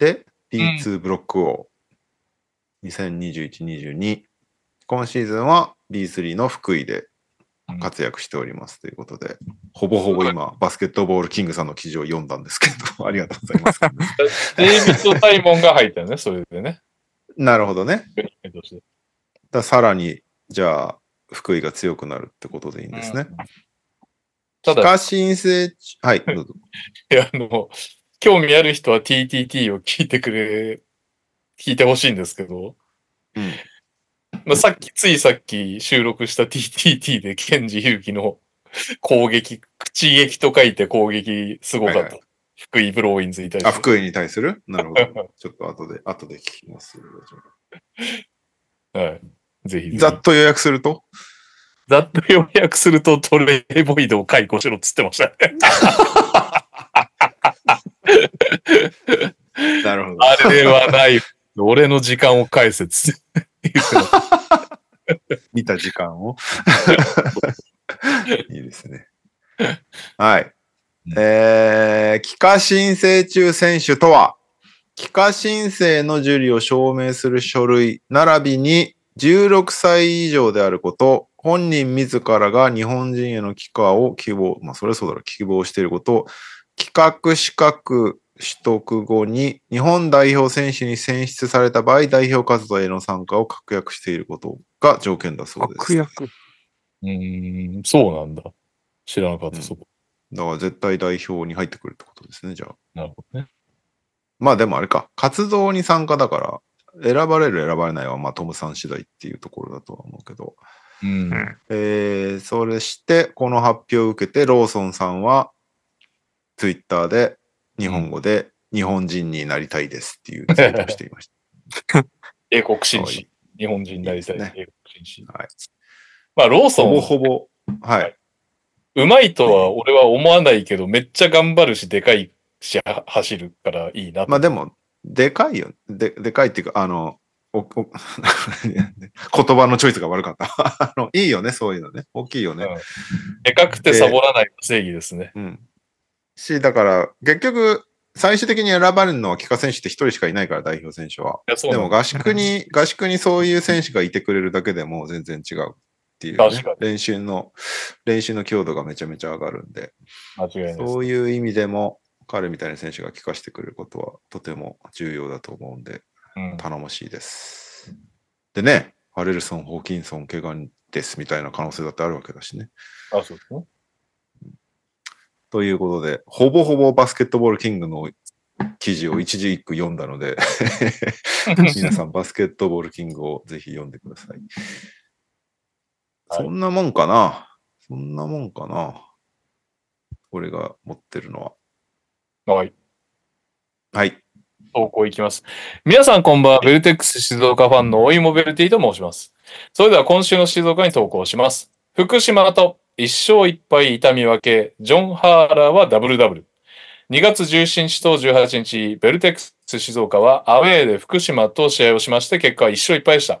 で B2 ブロック王、2021-22。今シーズンは B3 の福井で活躍しておりますということで、ほぼほぼ今、バスケットボールキングさんの記事を読んだんですけど、ありがとうございます。デイビッド・サイモンが入ったよね、それでね。なるほどね。ださらに、じゃあ、福井が強くなるってことでいいんですね。ただ、非過申請、はい、どうぞ。いや、あの、興味ある人は TTT を聞いてくれ、聞いてほしいんですけど、うん。まあ、さっき、ついさっき収録した TTT で、ケンジヒルキの攻撃、口撃と書いて攻撃すごかった。はいは福井ブローインズに対して。あ、福井に対する？なるほど。ちょっと後で、後で聞きます。はい。ぜひぜひざっと予約すると？ざっと要約するとトレイボイドを解雇しろっつってましたね。なるほど。あれはない。俺の時間を返せっつって言ってました。見た時間を。いいですね。はい。えー、帰化申請中選手とは、帰化申請の受理を証明する書類、並びに16歳以上であること、本人自らが日本人への帰化を希望、まあそれはそうだろう、希望していること、企画資格取得後に日本代表選手に選出された場合、代表活動への参加を確約していることが条件だそうです。悪役。うーん、そうなんだ。知らなかった、うんそこ。だから絶対代表に入ってくるってことですね、じゃあ。なるほどね。まあでもあれか、活動に参加だから、選ばれる選ばれないはまあトムさん次第っていうところだとは思うけど、うん。うんえー、それして、この発表を受けて、ローソンさんは、ツイッターで、日本語で、日本人になりたいですっていうツイートを していまし英国紳はい士。日本人になりたいいいです英国紳士。はいまあ、ローた。ソン、ほぼほぼ、はい。うまいとは俺は思わないけど、めっちゃ頑張るし、でかいし、は走るからいいなとまあでも、でかいよ。で、でかいっていうか、あの、お、お 言葉のチョイスが悪かった。あの、いいよね、そういうのね。大きいよね。でかくてサボらない正義ですね。うん。し、だから、結局、最終的に選ばれるのは帰化選手って一人しかいないから、代表選手は。でも合宿に、合宿にそういう選手がいてくれるだけでも全然違うっていう、ね練習の、練習の強度がめちゃめちゃ上がるんで。そういう意味でも、彼みたいな選手が帰化してくれることはとても重要だと思うんで、うん頼もしいです。でね、ハレルソン、ホーキンソン、怪我ですみたいな可能性だってあるわけだしね。あ、そうですね。ということで、ほぼほぼバスケットボールキングの記事を一字一句読んだので、皆さんバスケットボールキングをぜひ読んでください。はいそんなもんかな？そんなもんかな？俺が持ってるのは。はい。はい。投稿いきます。皆さんこんばんは。ベルテックス静岡ファンのオイモベルティと申します。それでは今週の静岡に投稿します。福島と一勝一敗痛み分け、ジョン・ハーラーはダブルダブル。2月17日と18日、ベルテックス静岡はアウェーで福島と試合をしまして、結果は一勝一敗でした。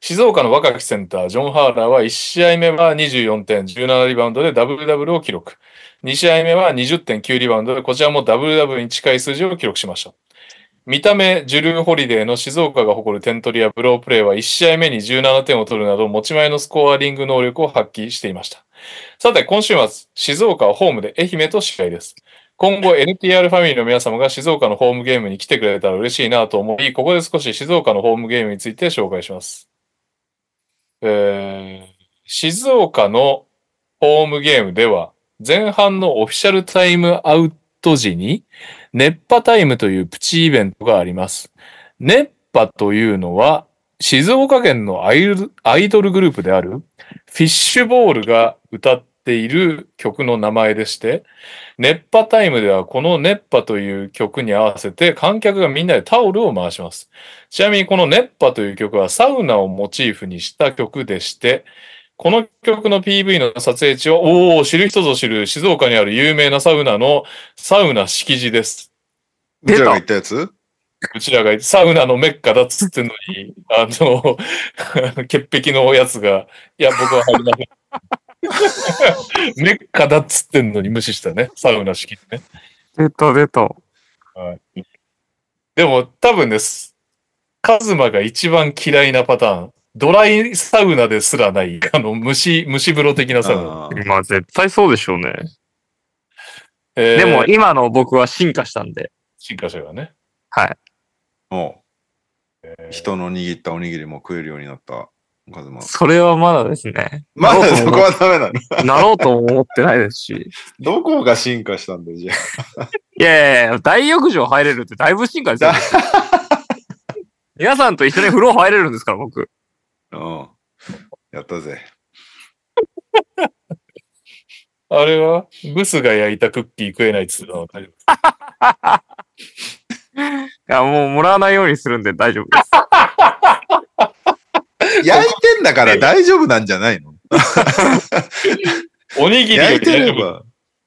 静岡の若きセンター、ジョン・ハーラーは1試合目は24点、17リバウンドでダブルダブルを記録。2試合目は20.9リバウンドで、こちらもダブルダブルに近い数字を記録しました。見た目、ジュルーン・ホリデーの静岡が誇る点取りやブロープレーは1試合目に17点を取るなど持ち前のスコアリング能力を発揮していました。さて、今週末、静岡はホームで愛媛と試合です。今後 NTR ファミリーの皆様が静岡のホームゲームに来てくれたら嬉しいなと思い、ここで少し静岡のホームゲームについて紹介します。えー、静岡のホームゲームでは、前半のオフィシャルタイムアウト時に、熱波タイムというプチイベントがあります。熱波というのは、静岡県のアイドルグループである、フィッシュボールが歌っている曲の名前でして、熱波タイムではこの熱波という曲に合わせて観客がみんなでタオルを回します。ちなみにこの熱波という曲はサウナをモチーフにした曲でして、この曲の PV の撮影地は、おお、知る人ぞ知る静岡にある有名なサウナのサウナ敷地です。出たうちらが言ったやつ？うちらがサウナのメッカだっつってんのに、あの、潔癖のやつが、いや、僕は入りません。メッカだっつってんのに無視したね。サウナ式ね。出た出た。はい。でも多分です。カズマが一番嫌いなパターン。ドライサウナですらない、あの、蒸し、蒸し風呂的なサウナ。まあ絶対そうでしょうね。えーでも今の僕は進化したんで。進化者がね。はい。もえーう、人の握ったおにぎりも食えるようになった、カズマ。それはまだですね。まだそこはダメなの？なろうとも思ってないですし。どこが進化したんだよ、じゃあ。いやいやいや、大浴場入れるってだいぶ進化ですよ。皆さんと一緒に風呂入れるんですから、僕。うん。やったぜ。あれは？ブスが焼いたクッキー食えないっつうのは大丈夫 いや、もうもらわないようにするんで大丈夫です。焼いてんだから大丈夫なんじゃないの？おにぎりよ焼いてり大丈夫。れば。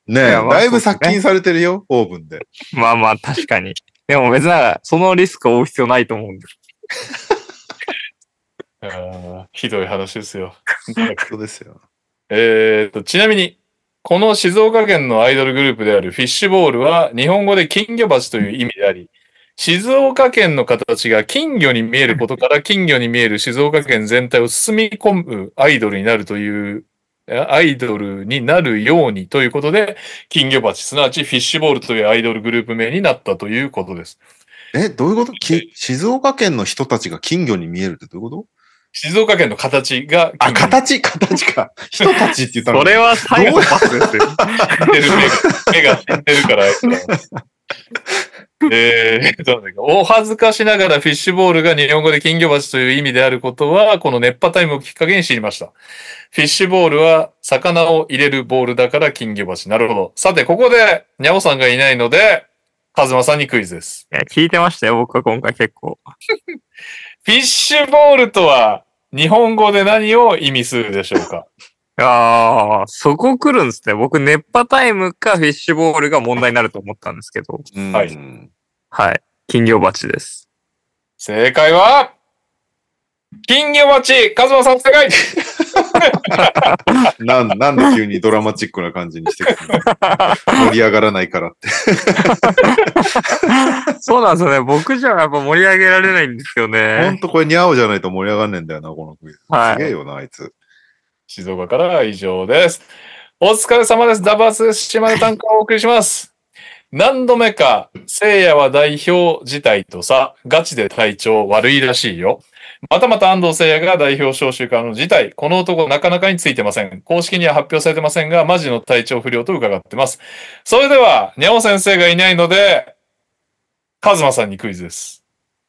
ねえ、いやまあだいぶ殺菌されてるよ、オーブンで。まあまあ、確かに。でも別になんか、そのリスクを負う必要ないと思うんです。ひどい話ですよ。そうですよ。えーと、ちなみに、この静岡県のアイドルグループであるフィッシュボールは日本語で金魚鉢という意味であり、静岡県の形が金魚に見えることから 金魚に見える静岡県全体を包み込むアイドルになるという、えアイドルになるようにということで、金魚鉢、すなわちフィッシュボールというアイドルグループ名になったということです。え、どういうこと？き静岡県の人たちが金魚に見えるってどういうこと？静岡県の形があ、形、形か。人たちって言ったの？それは最後パスですよ。目が、目が死んでるから。えー、どうだっけお恥ずかしながらフィッシュボールが日本語で金魚鉢という意味であることは、この熱波タイムをきっかけに知りました。フィッシュボールは魚を入れるボールだから金魚鉢。なるほど。さて、ここで、にゃおさんがいないので、カズマさんにクイズです。いや、聞いてましたよ、僕は今回結構。フィッシュボールとは、日本語で何を意味するでしょうか？ああ、そこ来るんですね。僕、熱波タイムかフィッシュボールが問題になると思ったんですけど。うんはいはい。金魚鉢です。正解は、金魚鉢カズマさん正解 なん、なんで急にドラマチックな感じにしてくるの？盛り上がらないからって。そうなんですよね。僕じゃやっぱ盛り上げられないんですよほねん。とこれニャオじゃないと盛り上がんねえんだよな、このクイズ。はい。すげえよな、あいつ。静岡からは以上です。お疲れ様です。ダバス島根短歌をお送りします。何度目か、聖夜は代表自体とさ、ガチで体調悪いらしいよ。またまた安藤聖夜が代表招集からの事態。この男なかなかについてません。公式には発表されてませんが、マジの体調不良と伺ってます。それでは、にゃお先生がいないので、カズマさんにクイズです。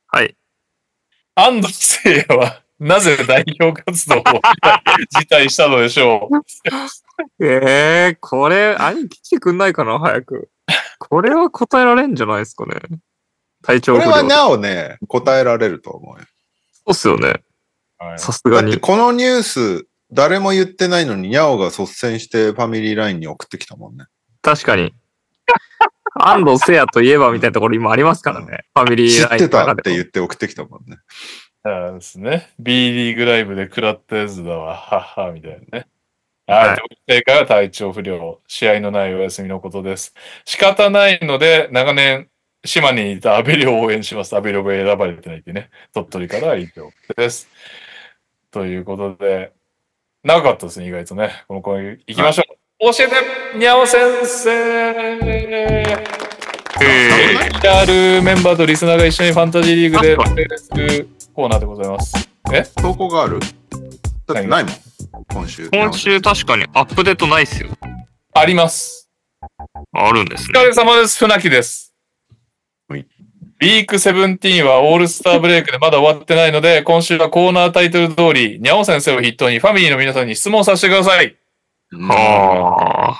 はい。安藤聖夜は、なぜ代表活動を辞退したのでしょう？え えー、これ、兄貴来てくんないかな、早く。これは答えられんじゃないですかね。体調不良。これはニャオね、答えられると思うよ。そうっすよね。はいさすがに。だってこのニュース、誰も言ってないのに、ニャオが率先してファミリーラインに送ってきたもんね。確かに。安藤聖也といえばみたいなところ今ありますからね。ファミリ知っーラインてたって言って送ってきたもんね。そうですね。B リーグライブで食らったやつだわ。はっは、みたいなね。ははいい。正解は体調不良。試合のないお休みのことです。仕方ないので、長年、島根にいたアベリを応援します。アベリオが選ばれてないってね。鳥取からは以上です。ということで、長かったですね、意外とね。この声行きましょう。教えて、にゃお先生えレギュラーメンバーとリスナーが一緒にファンタジーリーグでプレーするコーナーでございます。投稿がある？だってないもん。今週。今週確かにアップデートないっすよ。あります。あるんですね。お疲れ様です。船木です。はいウィーク17はオールスターブレイクでまだ終わってないので、今週はコーナータイトル通り、にゃお先生を筆頭にファミリーの皆さんに質問させてください。うんはあ。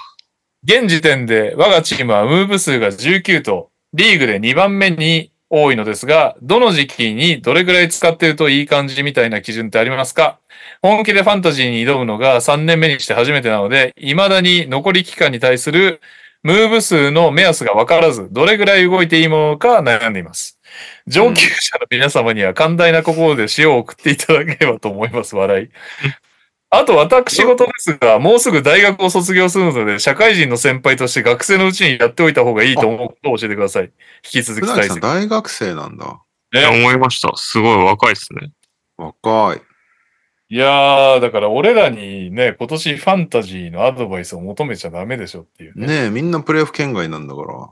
現時点で我がチームはムーブ数が19と、リーグで2番目に多いのですが、どの時期にどれぐらい使ってるといい感じみたいな基準ってありますか？本気でファンタジーに挑むのが3年目にして初めてなので、未だに残り期間に対するムーブ数の目安が分からず、どれぐらい動いていいものか悩んでいます。上級者の皆様には寛大な心で塩を送っていただければと思います。笑い。あと私事ですが、もうすぐ大学を卒業するので、社会人の先輩として学生のうちにやっておいた方がいいと思うことを教えてください。引き続き大切大学生なんだ。いや思いました。すごい若いですね。若い。いやー、だから俺らにね、今年ファンタジーのアドバイスを求めちゃダメでしょっていうね。ねえ、みんなプレイオフ圏外なんだから。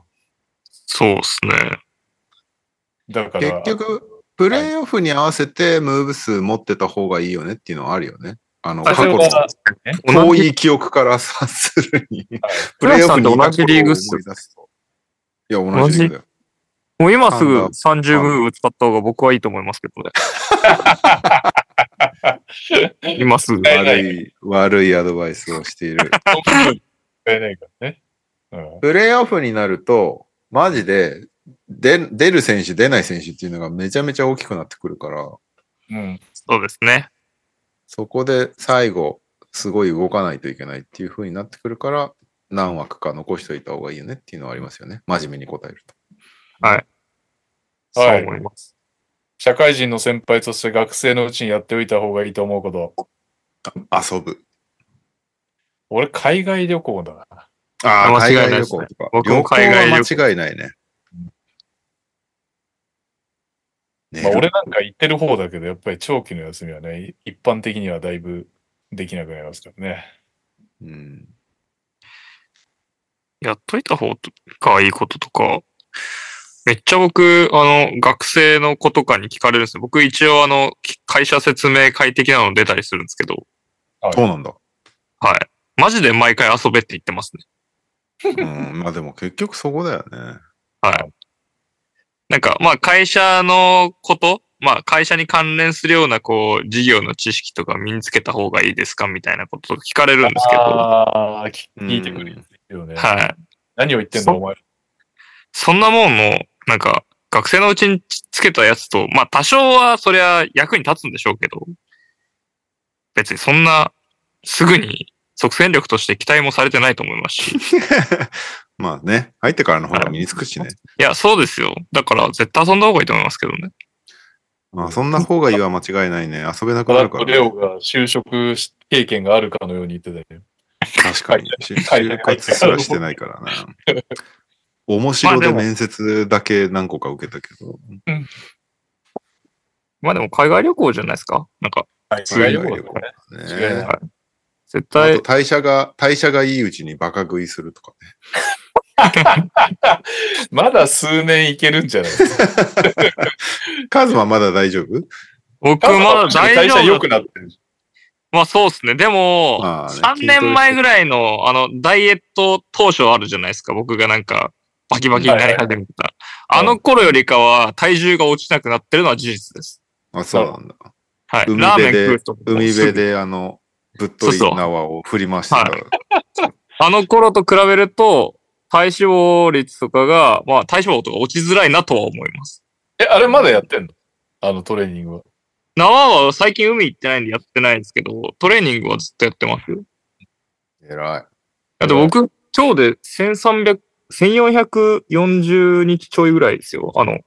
そうですね。だから、結局、プレイオフに合わせてムーブ数持ってた方がいいよねっていうのはあるよね。あの、過去の遠い記憶から察するに、はいプレイオフに同じリーグっすよいた頃を思い出すといや、同じリーグだよ。もう今すぐなんだ30ムーブ使った方が僕はいいと思いますけどね。今すぐ。はい悪い、悪いアドバイスをしている。使えないからね。うんプレイオフになると、マジで、で出る選手、出ない選手っていうのがめちゃめちゃ大きくなってくるから、うん。そうですね。そこで最後、すごい動かないといけないっていう風になってくるから、何枠か残しといた方がいいよねっていうのはありますよね。真面目に答えると。そうはい思います。社会人の先輩として学生のうちにやっておいた方がいいと思うこと。遊ぶ。俺、海外旅行だな。ああ、間違いない海外ですね旅行とか。僕も海外旅行旅行は間違いないね。ねまあ、俺なんか行ってる方だけど、やっぱり長期の休みはね、一般的にはだいぶできなくなりますからね。うん。やっといた方がいいこととか、めっちゃ僕、あの、学生の子とかに聞かれるんですよ。僕一応あの、会社説明会的なの出たりするんですけど、そうなんだ。はい。マジで毎回遊べって言ってますね。うん。まあでも結局そこだよね。はい。なんか、まあ会社のこと、まあ会社に関連するようなこう、事業の知識とか身につけた方がいいですかみたいなこととか聞かれるんですけど、ああ、聞聞いてくるよね。はい。何を言ってんだ、お前。そんなもんの、なんか、学生のうちにつけたやつと、まあ多少はそりゃ役に立つんでしょうけど、別にそんな、すぐに即戦力として期待もされてないと思いますし。まあね、入ってからの方が身につくしね。いや、そうですよ。だから絶対遊んだ方がいいと思いますけどね。まあそんな方がいいは間違いないね。遊べなくなるから、ね。レオが就職経験があるかのように言ってたよね。確かに。就はい就活すらしてないからな。面白で面接だけ何個か受けたけど。まあでも海外旅行じゃないですか？なんか、はい、海外旅旅行行ね。ね違い絶対あと、代謝が、代謝がいいうちにバカ食いするとかね。まだ数年いけるんじゃないですか？カズマまだ大丈夫？僕まだ大代謝良丈夫くなってる。まあそうですね。でも、まあね3年前ぐらいの、あの、ダイエット当初あるじゃないですか。僕がなんか、バキバキになり始めた。はいあの頃よりかは、体重が落ちなくなってるのは事実です。あ、そうなんだ。はい。海ラーメン食う人、海辺であの、ぶっとい縄を振り回してた。はいあの頃と比べると、体脂肪率とかが、まあ体脂肪とか落ちづらいなとは思います。え、あれまだやってんの？あのトレーニングは。縄は最近海行ってないんでやってないんですけど、トレーニングはずっとやってますよ。偉い。だって僕、今日で1300、1440日ちょいぐらいですよ。あの、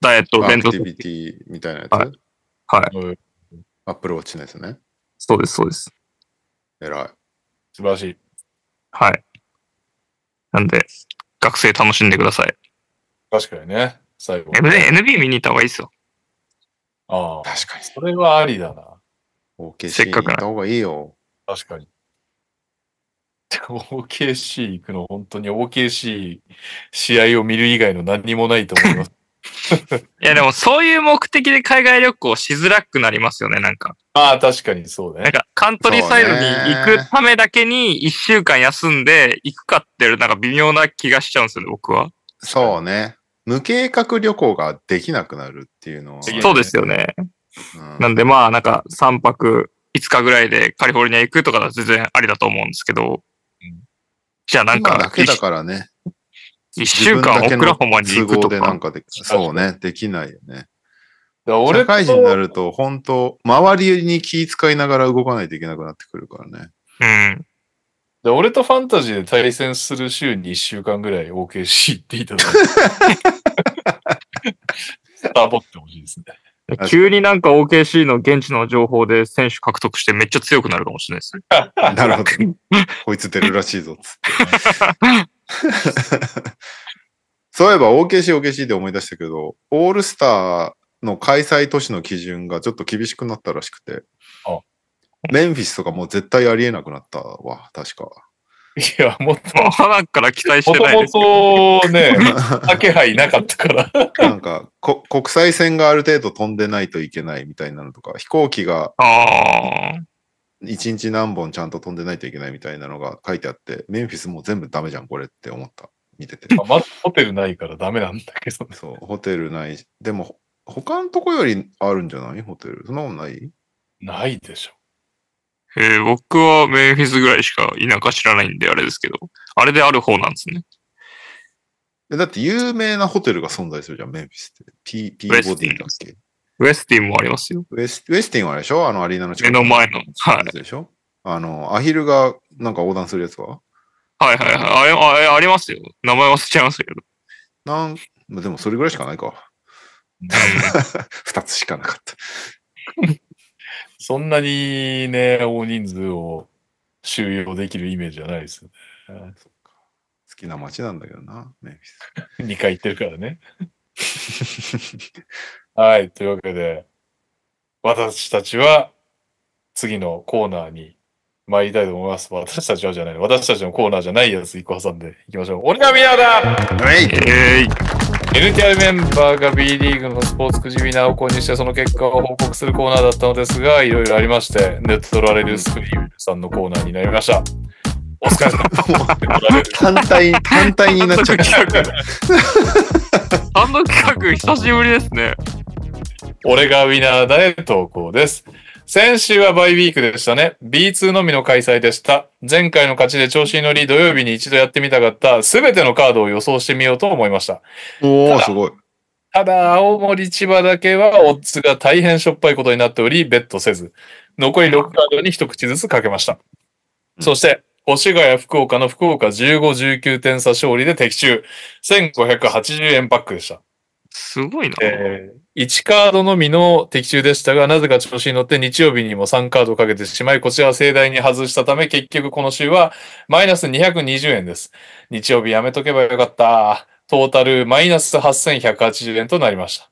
ダイエットア。クティビティみたいなやつ、はいはい。うんアップルウォッチのやつね。そうです、そうです。偉い。素晴らしい。はい。なんで、学生楽しんでください。確かにね。最後。N- NB 見に行った方がいいですよ。ああ。確かに。それはありだな。OKC せっかくな行った方がいいよ。確かに。OKC 行くの本当に OKC 試合を見る以外の何にもないと思います。いや、でもそういう目的で海外旅行しづらくなりますよね、なんか。ああ、確かにそうね。なんか、カントリーサイドに行くためだけに一週間休んで行くかっていう、なんか微妙な気がしちゃうんですよね、僕は。そうね。無計画旅行ができなくなるっていうのは。できないそうですよね。うんなんでまあ、なんか3泊5日ぐらいでカリフォルニア行くとか全然ありだと思うんですけどうん、じゃあなん今だかけだからね。一週間オクラホマに行くと都合でなんか、そうね。できないよね。だから俺社会人になると、本当周りに気遣いながら動かないといけなくなってくるからね。うん。で俺とファンタジーで対戦する週に1週間ぐらい OKC 行っていただいて。スターボってほしいですね。急になんか OKC の現地の情報で選手獲得してめっちゃ強くなるかもしれないですね。なるほど。こいつ出るらしいぞ、つって。そういえば OKC、OKC で思い出したけど、オールスターの開催都市の基準がちょっと厳しくなったらしくてあ、メンフィスとかもう絶対ありえなくなったわ、確か。いや、もっと、花から期待しもともてないですけど。とね、気配なかったから。なんかこ、国際線がある程度飛んでないといけないみたいなのとか、飛行機がああ。一日何本ちゃんと飛んでないといけないみたいなのが書いてあって、メンフィスもう全部ダメじゃん、これって思った。見てて。まずホテルないからダメなんだけどね。そう、ホテルないし。でも、他のとこよりあるんじゃない？ホテル。そんなことない？ないでしょ。えー僕はメンフィスぐらいしか田舎知らないんであれですけど、あれである方なんですね。えだって有名なホテルが存在するじゃん、メンフィスって。ピピーボディだっけ？ウエスティンもありますよ。ウエスウエスティンはあれでしょ？あのアリーナの近目くの前の。はい。でしょ？あの、アヒルがなんか横断するやつは？はいはいはい。あれ、あれありますよ。名前忘れちゃいましたけど。なん、まあでもそれぐらいしかないか。二つしかなかった。そんなにね、大人数を収容できるイメージじゃないですよね。好きな街なんだけどな、メンフィ2回行ってるからね。ス。はい。というわけで、私たちは次のコーナーに参りたいと思います。私たちはじゃない。私たちのコーナーじゃないやつ一個挟んでいきましょう。俺がミナーだはいえーい。NTR メンバーが B リーグのスポーツくじウィナーを購入してその結果を報告するコーナーだったのですが、いろいろありまして、ネットラレルスクリームさんのコーナーになりました。お疲れ様。単体、単体になっちゃった。企画。単独企画、久しぶりですね。俺がウィナーだへ投稿です。先週はバイウィークでしたね。B2 のみの開催でした。前回の勝ちで調子に乗り、土曜日に一度やってみたかった全てのカードを予想してみようと思いました。おー、すごい。ただ、青森、千葉だけはオッズが大変しょっぱいことになっており、ベットせず、残り6カードに一口ずつかけました。うんそして、越谷、福岡の福岡15、19点差勝利で的中。1580円パックでした。すごいな。えー1カードのみの的中でしたが、なぜか調子に乗って日曜日にも3カードかけてしまい、こちらは盛大に外したため、結局この週はマイナス220円です。日曜日やめとけばよかった。トータルマイナス8180円となりました。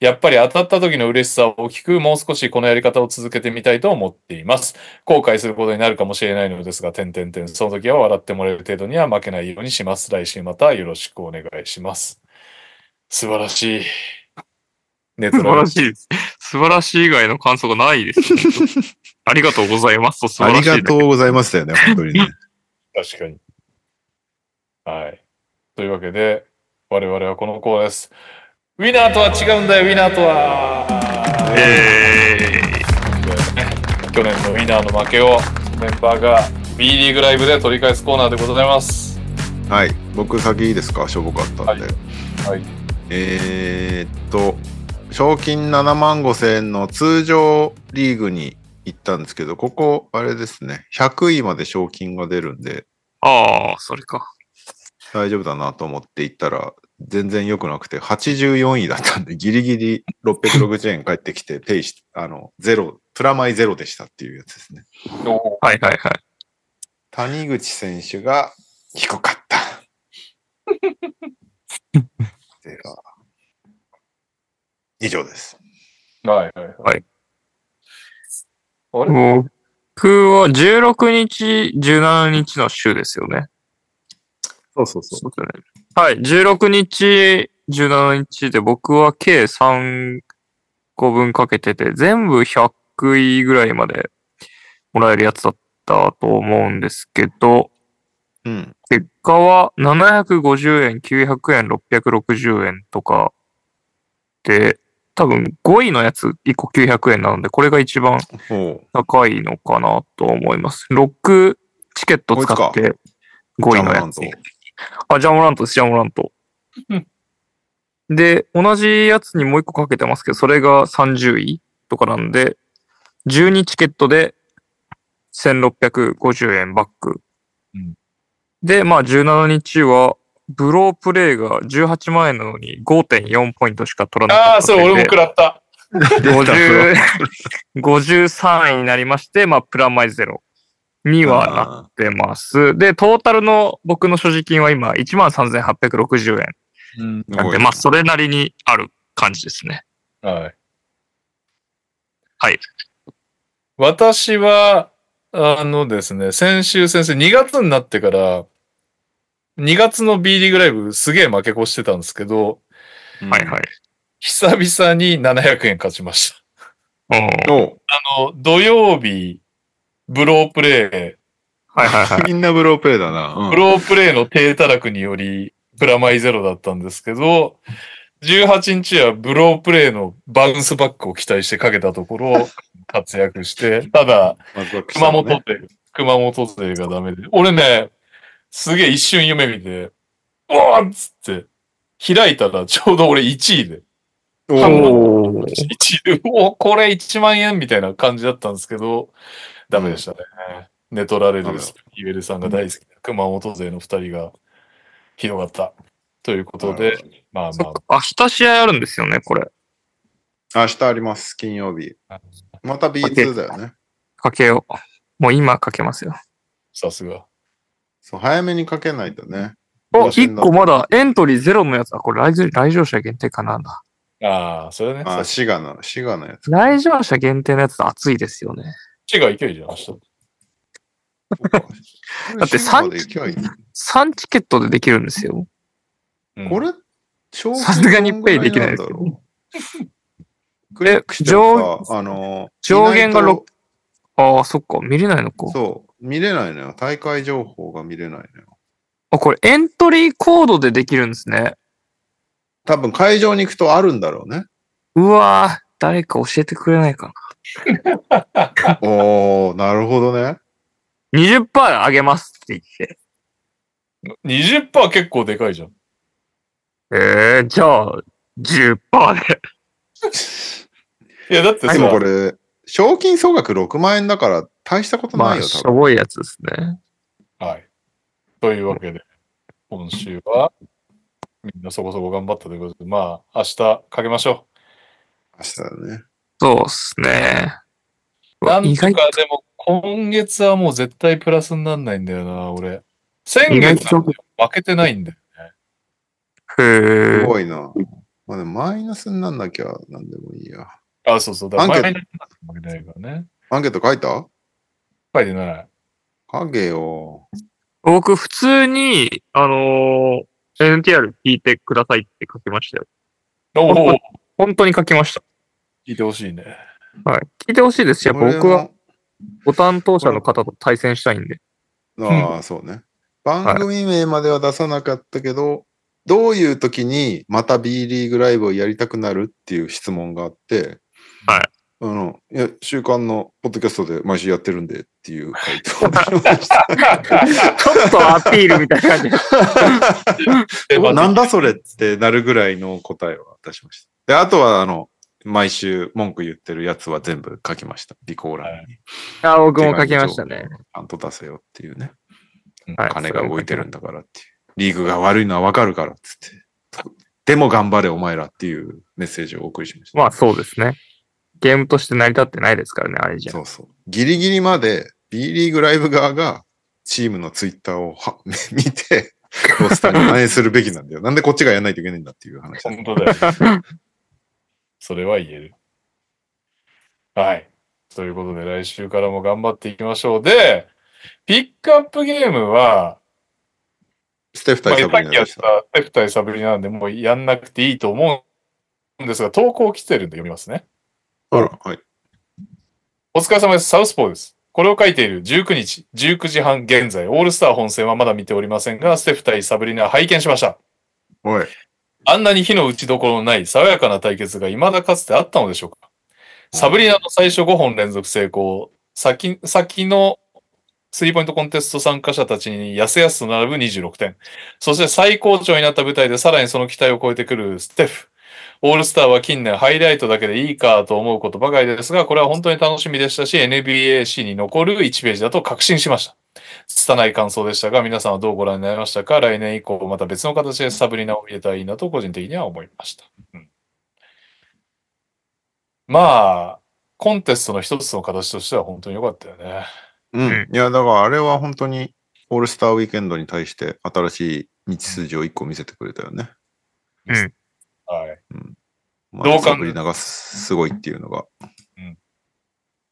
やっぱり当たった時の嬉しさを大きく、もう少しこのやり方を続けてみたいと思っています。後悔することになるかもしれないのですが、点々点。その時は笑ってもらえる程度には負けないようにします。来週またよろしくお願いします。素晴らしい。ネト素晴ラらしいです。素晴らしい以外の感想がないです、ね。ありがとうございますと素あり晴らしいだけ。がとうございますだよね、本当にね。確かに。はい。というわけで、我々はこのコーナーです。ウィナーとは違うんだよ、ウィナーとは。え去年のウィナーの負けをメンバーが B リーグライブで取り返すコーナーでございます。はい。僕先いいですか？しょぼかったんで。はい。えーっと、賞金7万5千円の通常リーグに行ったんですけど、ここ、あれですね、100位まで賞金が出るんで、ー、ああ、それか。大丈夫だなと思って行ったら、全然良くなくて、84位だったんで、ギリギリ660円返ってきて、ペイし、あの、ゼロ、プラマイゼロでしたっていうやつですね。おはいはいはい。谷口選手が低かった。では以上です。はいはいはい。はいあれ？僕は16日、17日の週ですよね。そうそうそそうですよね。はい。16日、17日で僕は計3個分かけてて、全部100位ぐらいまでもらえるやつだったと思うんですけど、う。うん。結果は750円、900円、660円とかで、多分5位のやつ1個900円なので、これが一番高いのかなと思います。6チケット使って5位のやつ。あ、ジャモラントです、ジャモラント。で、同じやつにもう一個かけてますけど、それが30位とかなんで、12チケットで1650円バックうんで、まあ17日は、ブロープレイが18万円なのに5.4ポイントしか取らなかったああ、それ俺も食らった。50 53位になりまして、まあ、プラマイゼロにはなってます。で、トータルの僕の所持金は今、13,860円。うん。なんで、まあ、それなりにある感じですね。はい。はい。私は、あのですね、先週先生、2月になってから、2月の B リーグライブすげえ負け越してたんですけど、はいはい。久々に700円勝ちました。うんおうあの、土曜日、ブロープレはいはいはい。みんなブロープレイだな。うイ、んブロープレイの低たらくにより、プラマイゼロだったんですけど、18日はブロープレイのバウンスバックを期待してかけたところ、活躍して、ただ、熊本勢、熊本勢がダメで。俺ね、すげえ一瞬夢見て、おーっつって、開いたらちょうど俺1位で、おー1位で、おこれ1万円みたいな感じだったんですけど、ダメでしたね。寝取られるスピーベルさんが大好きな熊本勢の2人がひどかった。ということで、まあまそっか明日試合あるんですよね、これ。明日あります、金曜日。また B2 だよね。かけよう。もう今かけますよ。さすが。そう、早めにかけないとね。お、同点だ1個まだエントリーゼロのやつ。あ、これ来場来場者限定かなんだ。ああ、それね。あ、さ滋賀の、滋賀のやつ。来場者限定のやつ熱いですよね。ちが勢いじゃん、明日。だって滋賀で勢い3チケットでできるんですよ。うんこれ、さすがにペイできないですよどんぐらなんだろうクリックしてもさ、あの、上限が意外とああ、そっか。見れないのか。そう、見れないのよ。大会情報が見れないのよ。あ、これエントリーコードでできるんですね。多分会場に行くとあるんだろうね。うわー誰か教えてくれないか おー、なるほどね。な。20%上げますって言って。20%結構でかいじゃん。えー、じゃあ、10%で。いや、だってさ、でもこれ、賞金総額6万円だから大したことまあ、ないよ、し多分。ょぼいやつですね。はい。というわけで、今週は、みんなそこそこ頑張ったということで、まあ、明日かけましょ明日だね。そうっすね。う。なんとかでも、今月はもう絶対プラスになんないんだよな、俺。先月は負けてないんだよ。へすーごいな。まあでもマイナスになんなきゃなんでもいいや。あ、そうそう。だからアンケ前に負けてないからね。アンケート書いた？書いてない。書けよ。僕、普通に、あのー NTR 聞いてくださいって書きましたよ。おお、本当に書きました。聞いてほしいね。はい。聞いてほしいですし、やっぱ僕はご担当者の方と対戦したいんで。ああ、そうね。番組名までは出さなかったけど、どういう時にまた B リーグライブをやりたくなるっていう質問があって、はい。あの、いや、週刊のポッドキャストで毎週やってるんでっていう回答を出しました。ちょっとアピールみたいな感じ なんだそれってなるぐらいの答えを出しました。で、あとは、あの、毎週文句言ってるやつは全部書きました。備考欄に。あ、僕も書きましたね。ちゃんと出せよっていうね。はい。金が動いてるんだからっていう。リーグが悪いのはわかるからっつって。でも頑張れお前らっていうメッセージをお送りしました。まあそうですね。ゲームとして成り立ってないですからね、あれじゃ。そうそう。ギリギリまで B リーグライブ側がチームのツイッターをは 見て、ロスターに反映するべきなんだよ。なんでこっちがやんないといけないんだっていう話だ。本当だよ。それは言える。はい。ということで、来週からも頑張っていきましょう。で、ピックアップゲームは、ステフまあ、対サブさっきやっリナでしたた。テフ対サブリナなんで、もうやんなくていいと思うんですが、投稿来てるんで読みますね。あら、はい。お疲れ様です。サウスポーです。これを書いている19日、19時半現在、オールスター本戦はまだ見ておりませんが、ステフ対サブリナ拝見しました。おい。あんなに火の打ちどころのない爽やかな対決が未だかつてあったのでしょうかサブリナの最初5本連続成功、先、先のスリーポイントコンテスト参加者たちにやすやすと並ぶ26点。そして最高潮になった舞台でさらにその期待を超えてくるステフ。オールスターは近年ハイライトだけでいいかと思うことばかりですが、これは本当に楽しみでしたし、NBAC に残る1ページだと確信しました。拙い感想でしたが、皆さんはどうご覧になりましたか？来年以降、また別の形でサブリナを見れたらいいなと、個人的には思いました。うん、まあ、コンテストの一つの形としては本当に良かったよね。うん。いや、だからあれは本当にオールスターウィーケンドに対して新しい道筋を一個見せてくれたよね。うん。はい。うかサブリナがすごいっていうのが、うん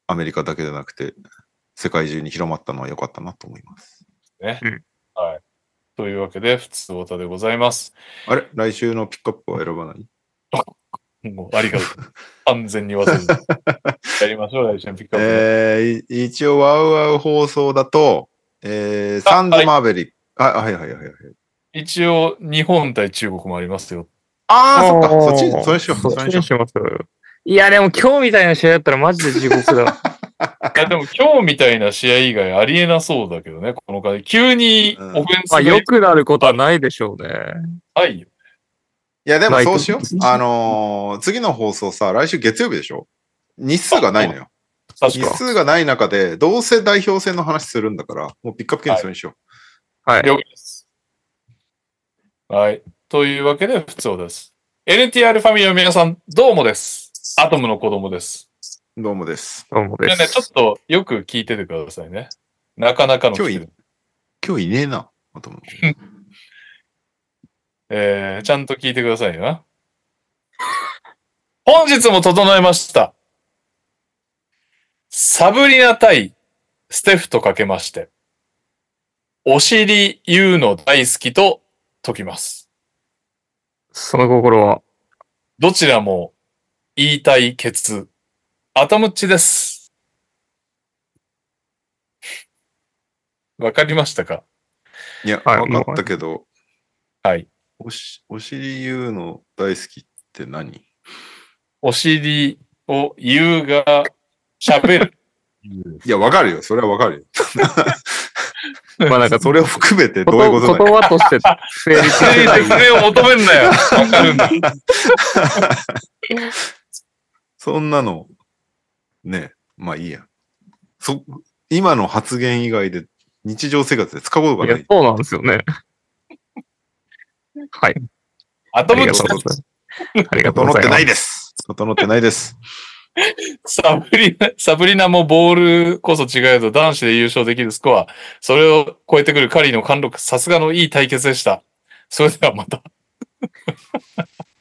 アメリカだけじゃなくて、世界中に広まったのは良かったなと思います。ね。うんはい。というわけで、普通オタでございます。あれ？来週のピックアップは選ばない？もうありがとう。完全に忘れてた。やりましょう、来週のピックアップね。えー、い一応、ワウワウ放送だと、えー、サンズ・マーベリック。あ、はいはいはいはい。一応、日本対中国もありますよ。ああ、そっか。そっち、それしよう。そっちにします。いや、でも今日みたいな試合だったらマジで地獄だ。いや、でも今日みたいな試合以外ありえなそうだけどね、この回。急にオフェンスまあ、が良くなることはないでしょうね。ない。いや、でもそうしよう。あのー次の放送さ、来週月曜日でしょ？日数がないのよ。日。数がない中で、どうせ代表戦の話するんだから、もうピックアップ権それにしよはい。了解です。はい。というわけで、普通です。NTR ファミリーの皆さん、どうもです。アトムの子供です。う。どうもです。どうもです。ね、ちょっとよく聞いててくださいね。なかなかの今日い今日いねえな。あともえー、ちゃんと聞いてくださいよ。本日も整えました。サブリナ対ステフとかけまして、お尻言うの大好きと解きます。その心は、どちらも言いたいケツ、アトムッチです。わかりましたか？いや、はい分かったけど、はい。おし、お尻言うの大好きって何？お尻を言うが喋る。いや、わかるよ。それはわかるよ。まあなんか、それを含めてこどういうことと言葉として成立それでそれを求めんなよ。わかるんだ。そんなの、ね、まあいいや。そ、今の発言以外で日常生活で使うことがない。、いやそうなんですよね。はい。アトムッチありがとうございます。ありがとう整ってないございます。です。整ってないです。サブリナ、サブリナもボールこそ違えど男子で優勝できるスコア。それを超えてくるカリーの貫禄、さすがのいい対決でした。それではまた。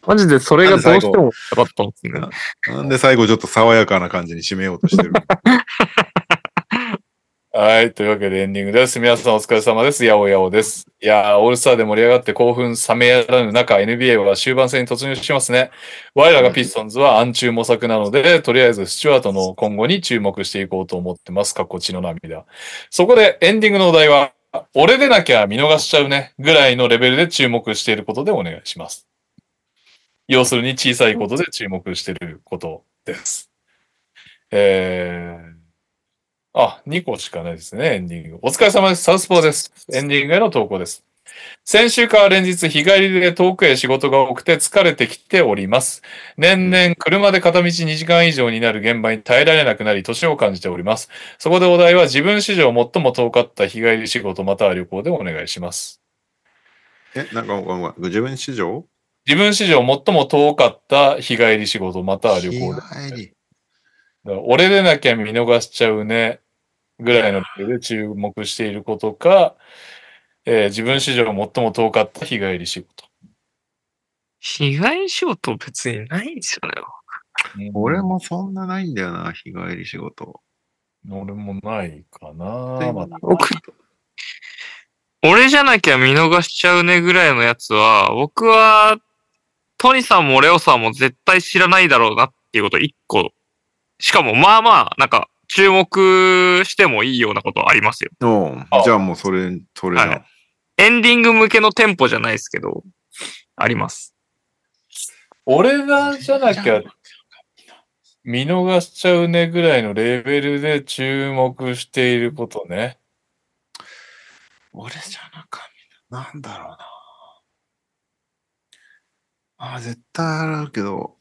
マジでそれがどうしてもなかったんですね。なんで最後ちょっと爽やかな感じに締めようとしてる。はい。というわけでエンディングです。皆さんお疲れ様です。やおやおです。いやー、オールスターで盛り上がって興奮冷めやらぬ中、NBA は終盤戦に突入しますね。我らがピストンズは暗中模索なので、とりあえずスチュワートの今後に注目していこうと思ってます。かっこ血の涙。そこでエンディングのお題は、俺でなきゃ見逃しちゃうね。ぐらいのレベルで注目していることでお願いします。要するに小さいことで注目していることです。えー、あ、2個しかないですね、エンディング。お疲れ様です。サウスポーです。エンディングへの投稿です。先週から連日日帰りで遠くへ仕事が多くて疲れてきております。年々車で片道2時間以上になる現場に耐えられなくなり年を感じております。そこでお題は自分史上最も遠かった日帰り仕事または旅行でお願いします。え、なんかごめん自分史上？自分史上最も遠かった日帰り仕事または旅行で。日帰り。だから俺でなきゃ見逃しちゃうね、ぐらいのレベルで注目していることか、えー自分史上最も遠かった日帰り仕事。被害仕事別にないんですよね。俺もそんなないんだよな、日帰り仕事。俺もないかな。まだ僕、俺じゃなきゃ見逃しちゃうねぐらいのやつは、僕は、トニさんもレオさんも絶対知らないだろうなっていうこと一個。しかも、まあまあ、なんか、注目してもいいようなことありますよ。おじゃあもうそれ、それは。ないエンディング向けのテンポじゃないですけど、あります。俺がじゃなきゃ見逃しちゃうねぐらいのレベルで注目していることね。俺じゃなかった。なんだろうな。ああ、絶対あるけど。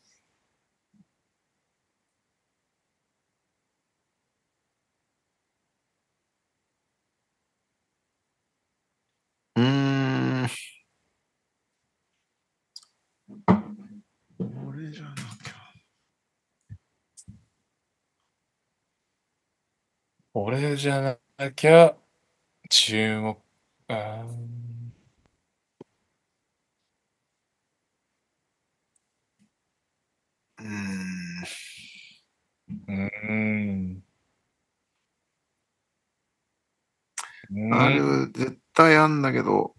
うん。俺じゃなきゃ。俺じゃなきゃ、注目。あうん。うん。ある絶対あんだけど、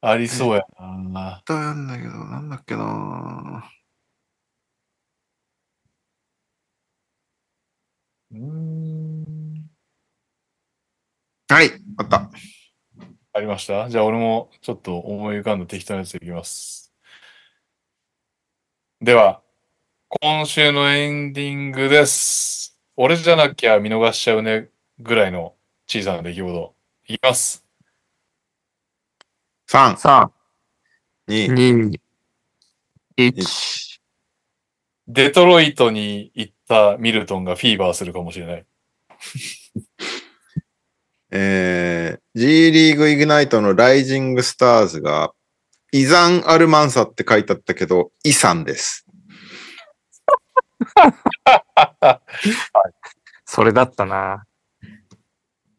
ありそうやな。絶対あんだけど、なんだっけなうーん。はい、あった。ありました？じゃあ俺もちょっと思い浮かんだ適当なやついきます。では、今週のエンディングです。俺じゃなきゃ見逃しちゃうねぐらいの小さな出来事。いきます。3、3、2、2、1。デトロイトに行ったミルトンがフィーバーするかもしれない。えー、G リーグイグナイトのライジングスターズが、イザン・アルマンサって書いてあったけど、イサンです。それだったな。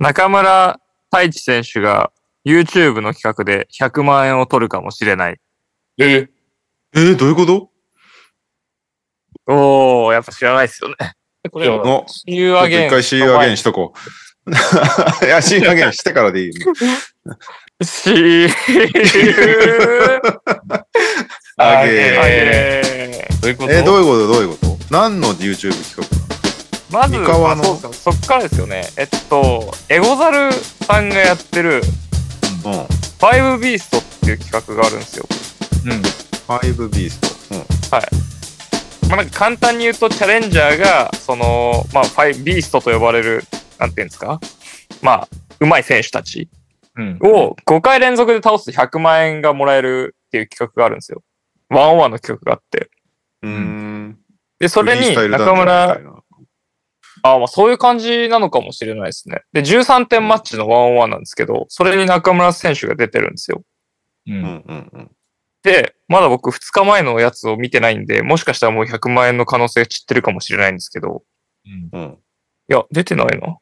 中村太一選手が YouTube の企画で100万円を取るかもしれない。ええー、どういうこと？おー、やっぱ知らないですよね。これ、の、you ちょっと一回 See you again しとこう。いや、See you again してからでいいよ。See you あ again えーどういうこと？えー、どういうこと？どういうこと？何の YouTube 企画？まず、三河のまあそうですよそっからですよね。えっと、エゴザルさんがやってるうん。5ビーストっていう企画があるんですよ。うん。5ビースト。うん。まあ、なんか簡単に言うと、チャレンジャーが、その、まあ、ファイビーストと呼ばれる、なんていうんですか？まあ、上手い選手たちうん。を5回連続で倒すと100万円がもらえるっていう企画があるんですよ。ワンオンワンの企画があって。うーん。で、それに中村た、いなあまあそういう感じなのかもしれないですね。で、13点マッチのワンオンワンなんですけど、それに中村選手が出てるんですよ。う。うんんうんうん。で、まだ僕2日前のやつを見てないんで、もしかしたらもう100万円の可能性が散ってるかもしれないんですけど、うん。うん。いや、出てないな。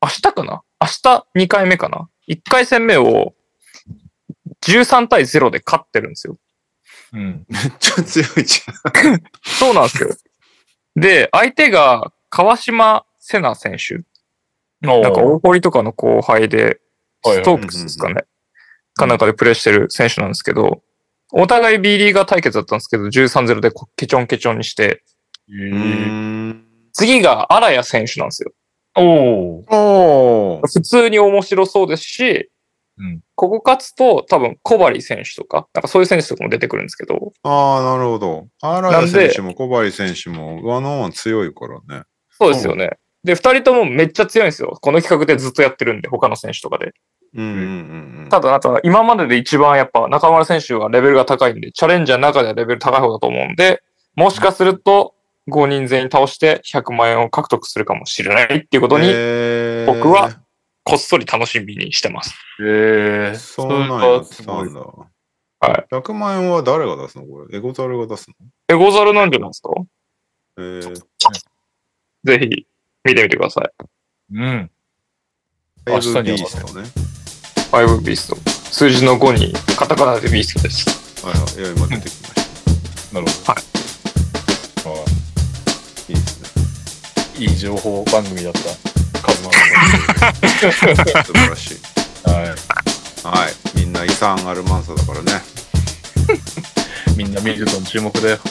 明日かな？明日2回目かな ?1 回戦目を13対0で勝ってるんですよ。うん。めっちゃ強いじゃん。そうなんですよ。で、相手が川島瀬名選手？ななんか大堀とかの後輩で、ストークスですかね。かなんかでプレーしてる選手なんですけど、お互い B リーガー対決だったんですけど、13-0でこケチョンケチョンにして。次が荒谷選手なんですよ。お。普通に面白そうですし、うんここ勝つと多分小針選手とか、なんかそういう選手とかも出てくるんですけど、ああ、なるほど。荒谷選手も小針選手もワンオンワン強いからね。そうですよね。で、二人ともめっちゃ強いんですよ。この企画でずっとやってるんで、他の選手とかで。うんうんうんうん。ただ、なんか今までで一番やっぱ中村選手はレベルが高いんで、チャレンジャーの中ではレベル高い方だと思うんで、もしかすると5人全員倒して100万円を獲得するかもしれないっていうことに、えー僕はこっそり楽しみにしてます。ええそうなんだ。はい。100万円は誰が出すの？これ。エゴザルが出すの？エゴザルなんじゃないですか？えー、ぜひ見てみてください。うん。フ明日にはァイブビーストね。5ビースト。数字の5にカタカナでビーストです。はいはい。いや、今出てきました。なるほど。はいあいいですね。いい情報番組だった。カズマ素晴らしい。の。はい。はい。みんな遺産アルマンサだからね。みんなミルトン注目だよ。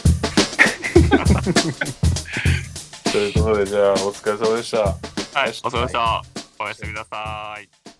ということで、じゃあ、お疲れ様でした。はい、お疲れ様でした。おやすみなさい。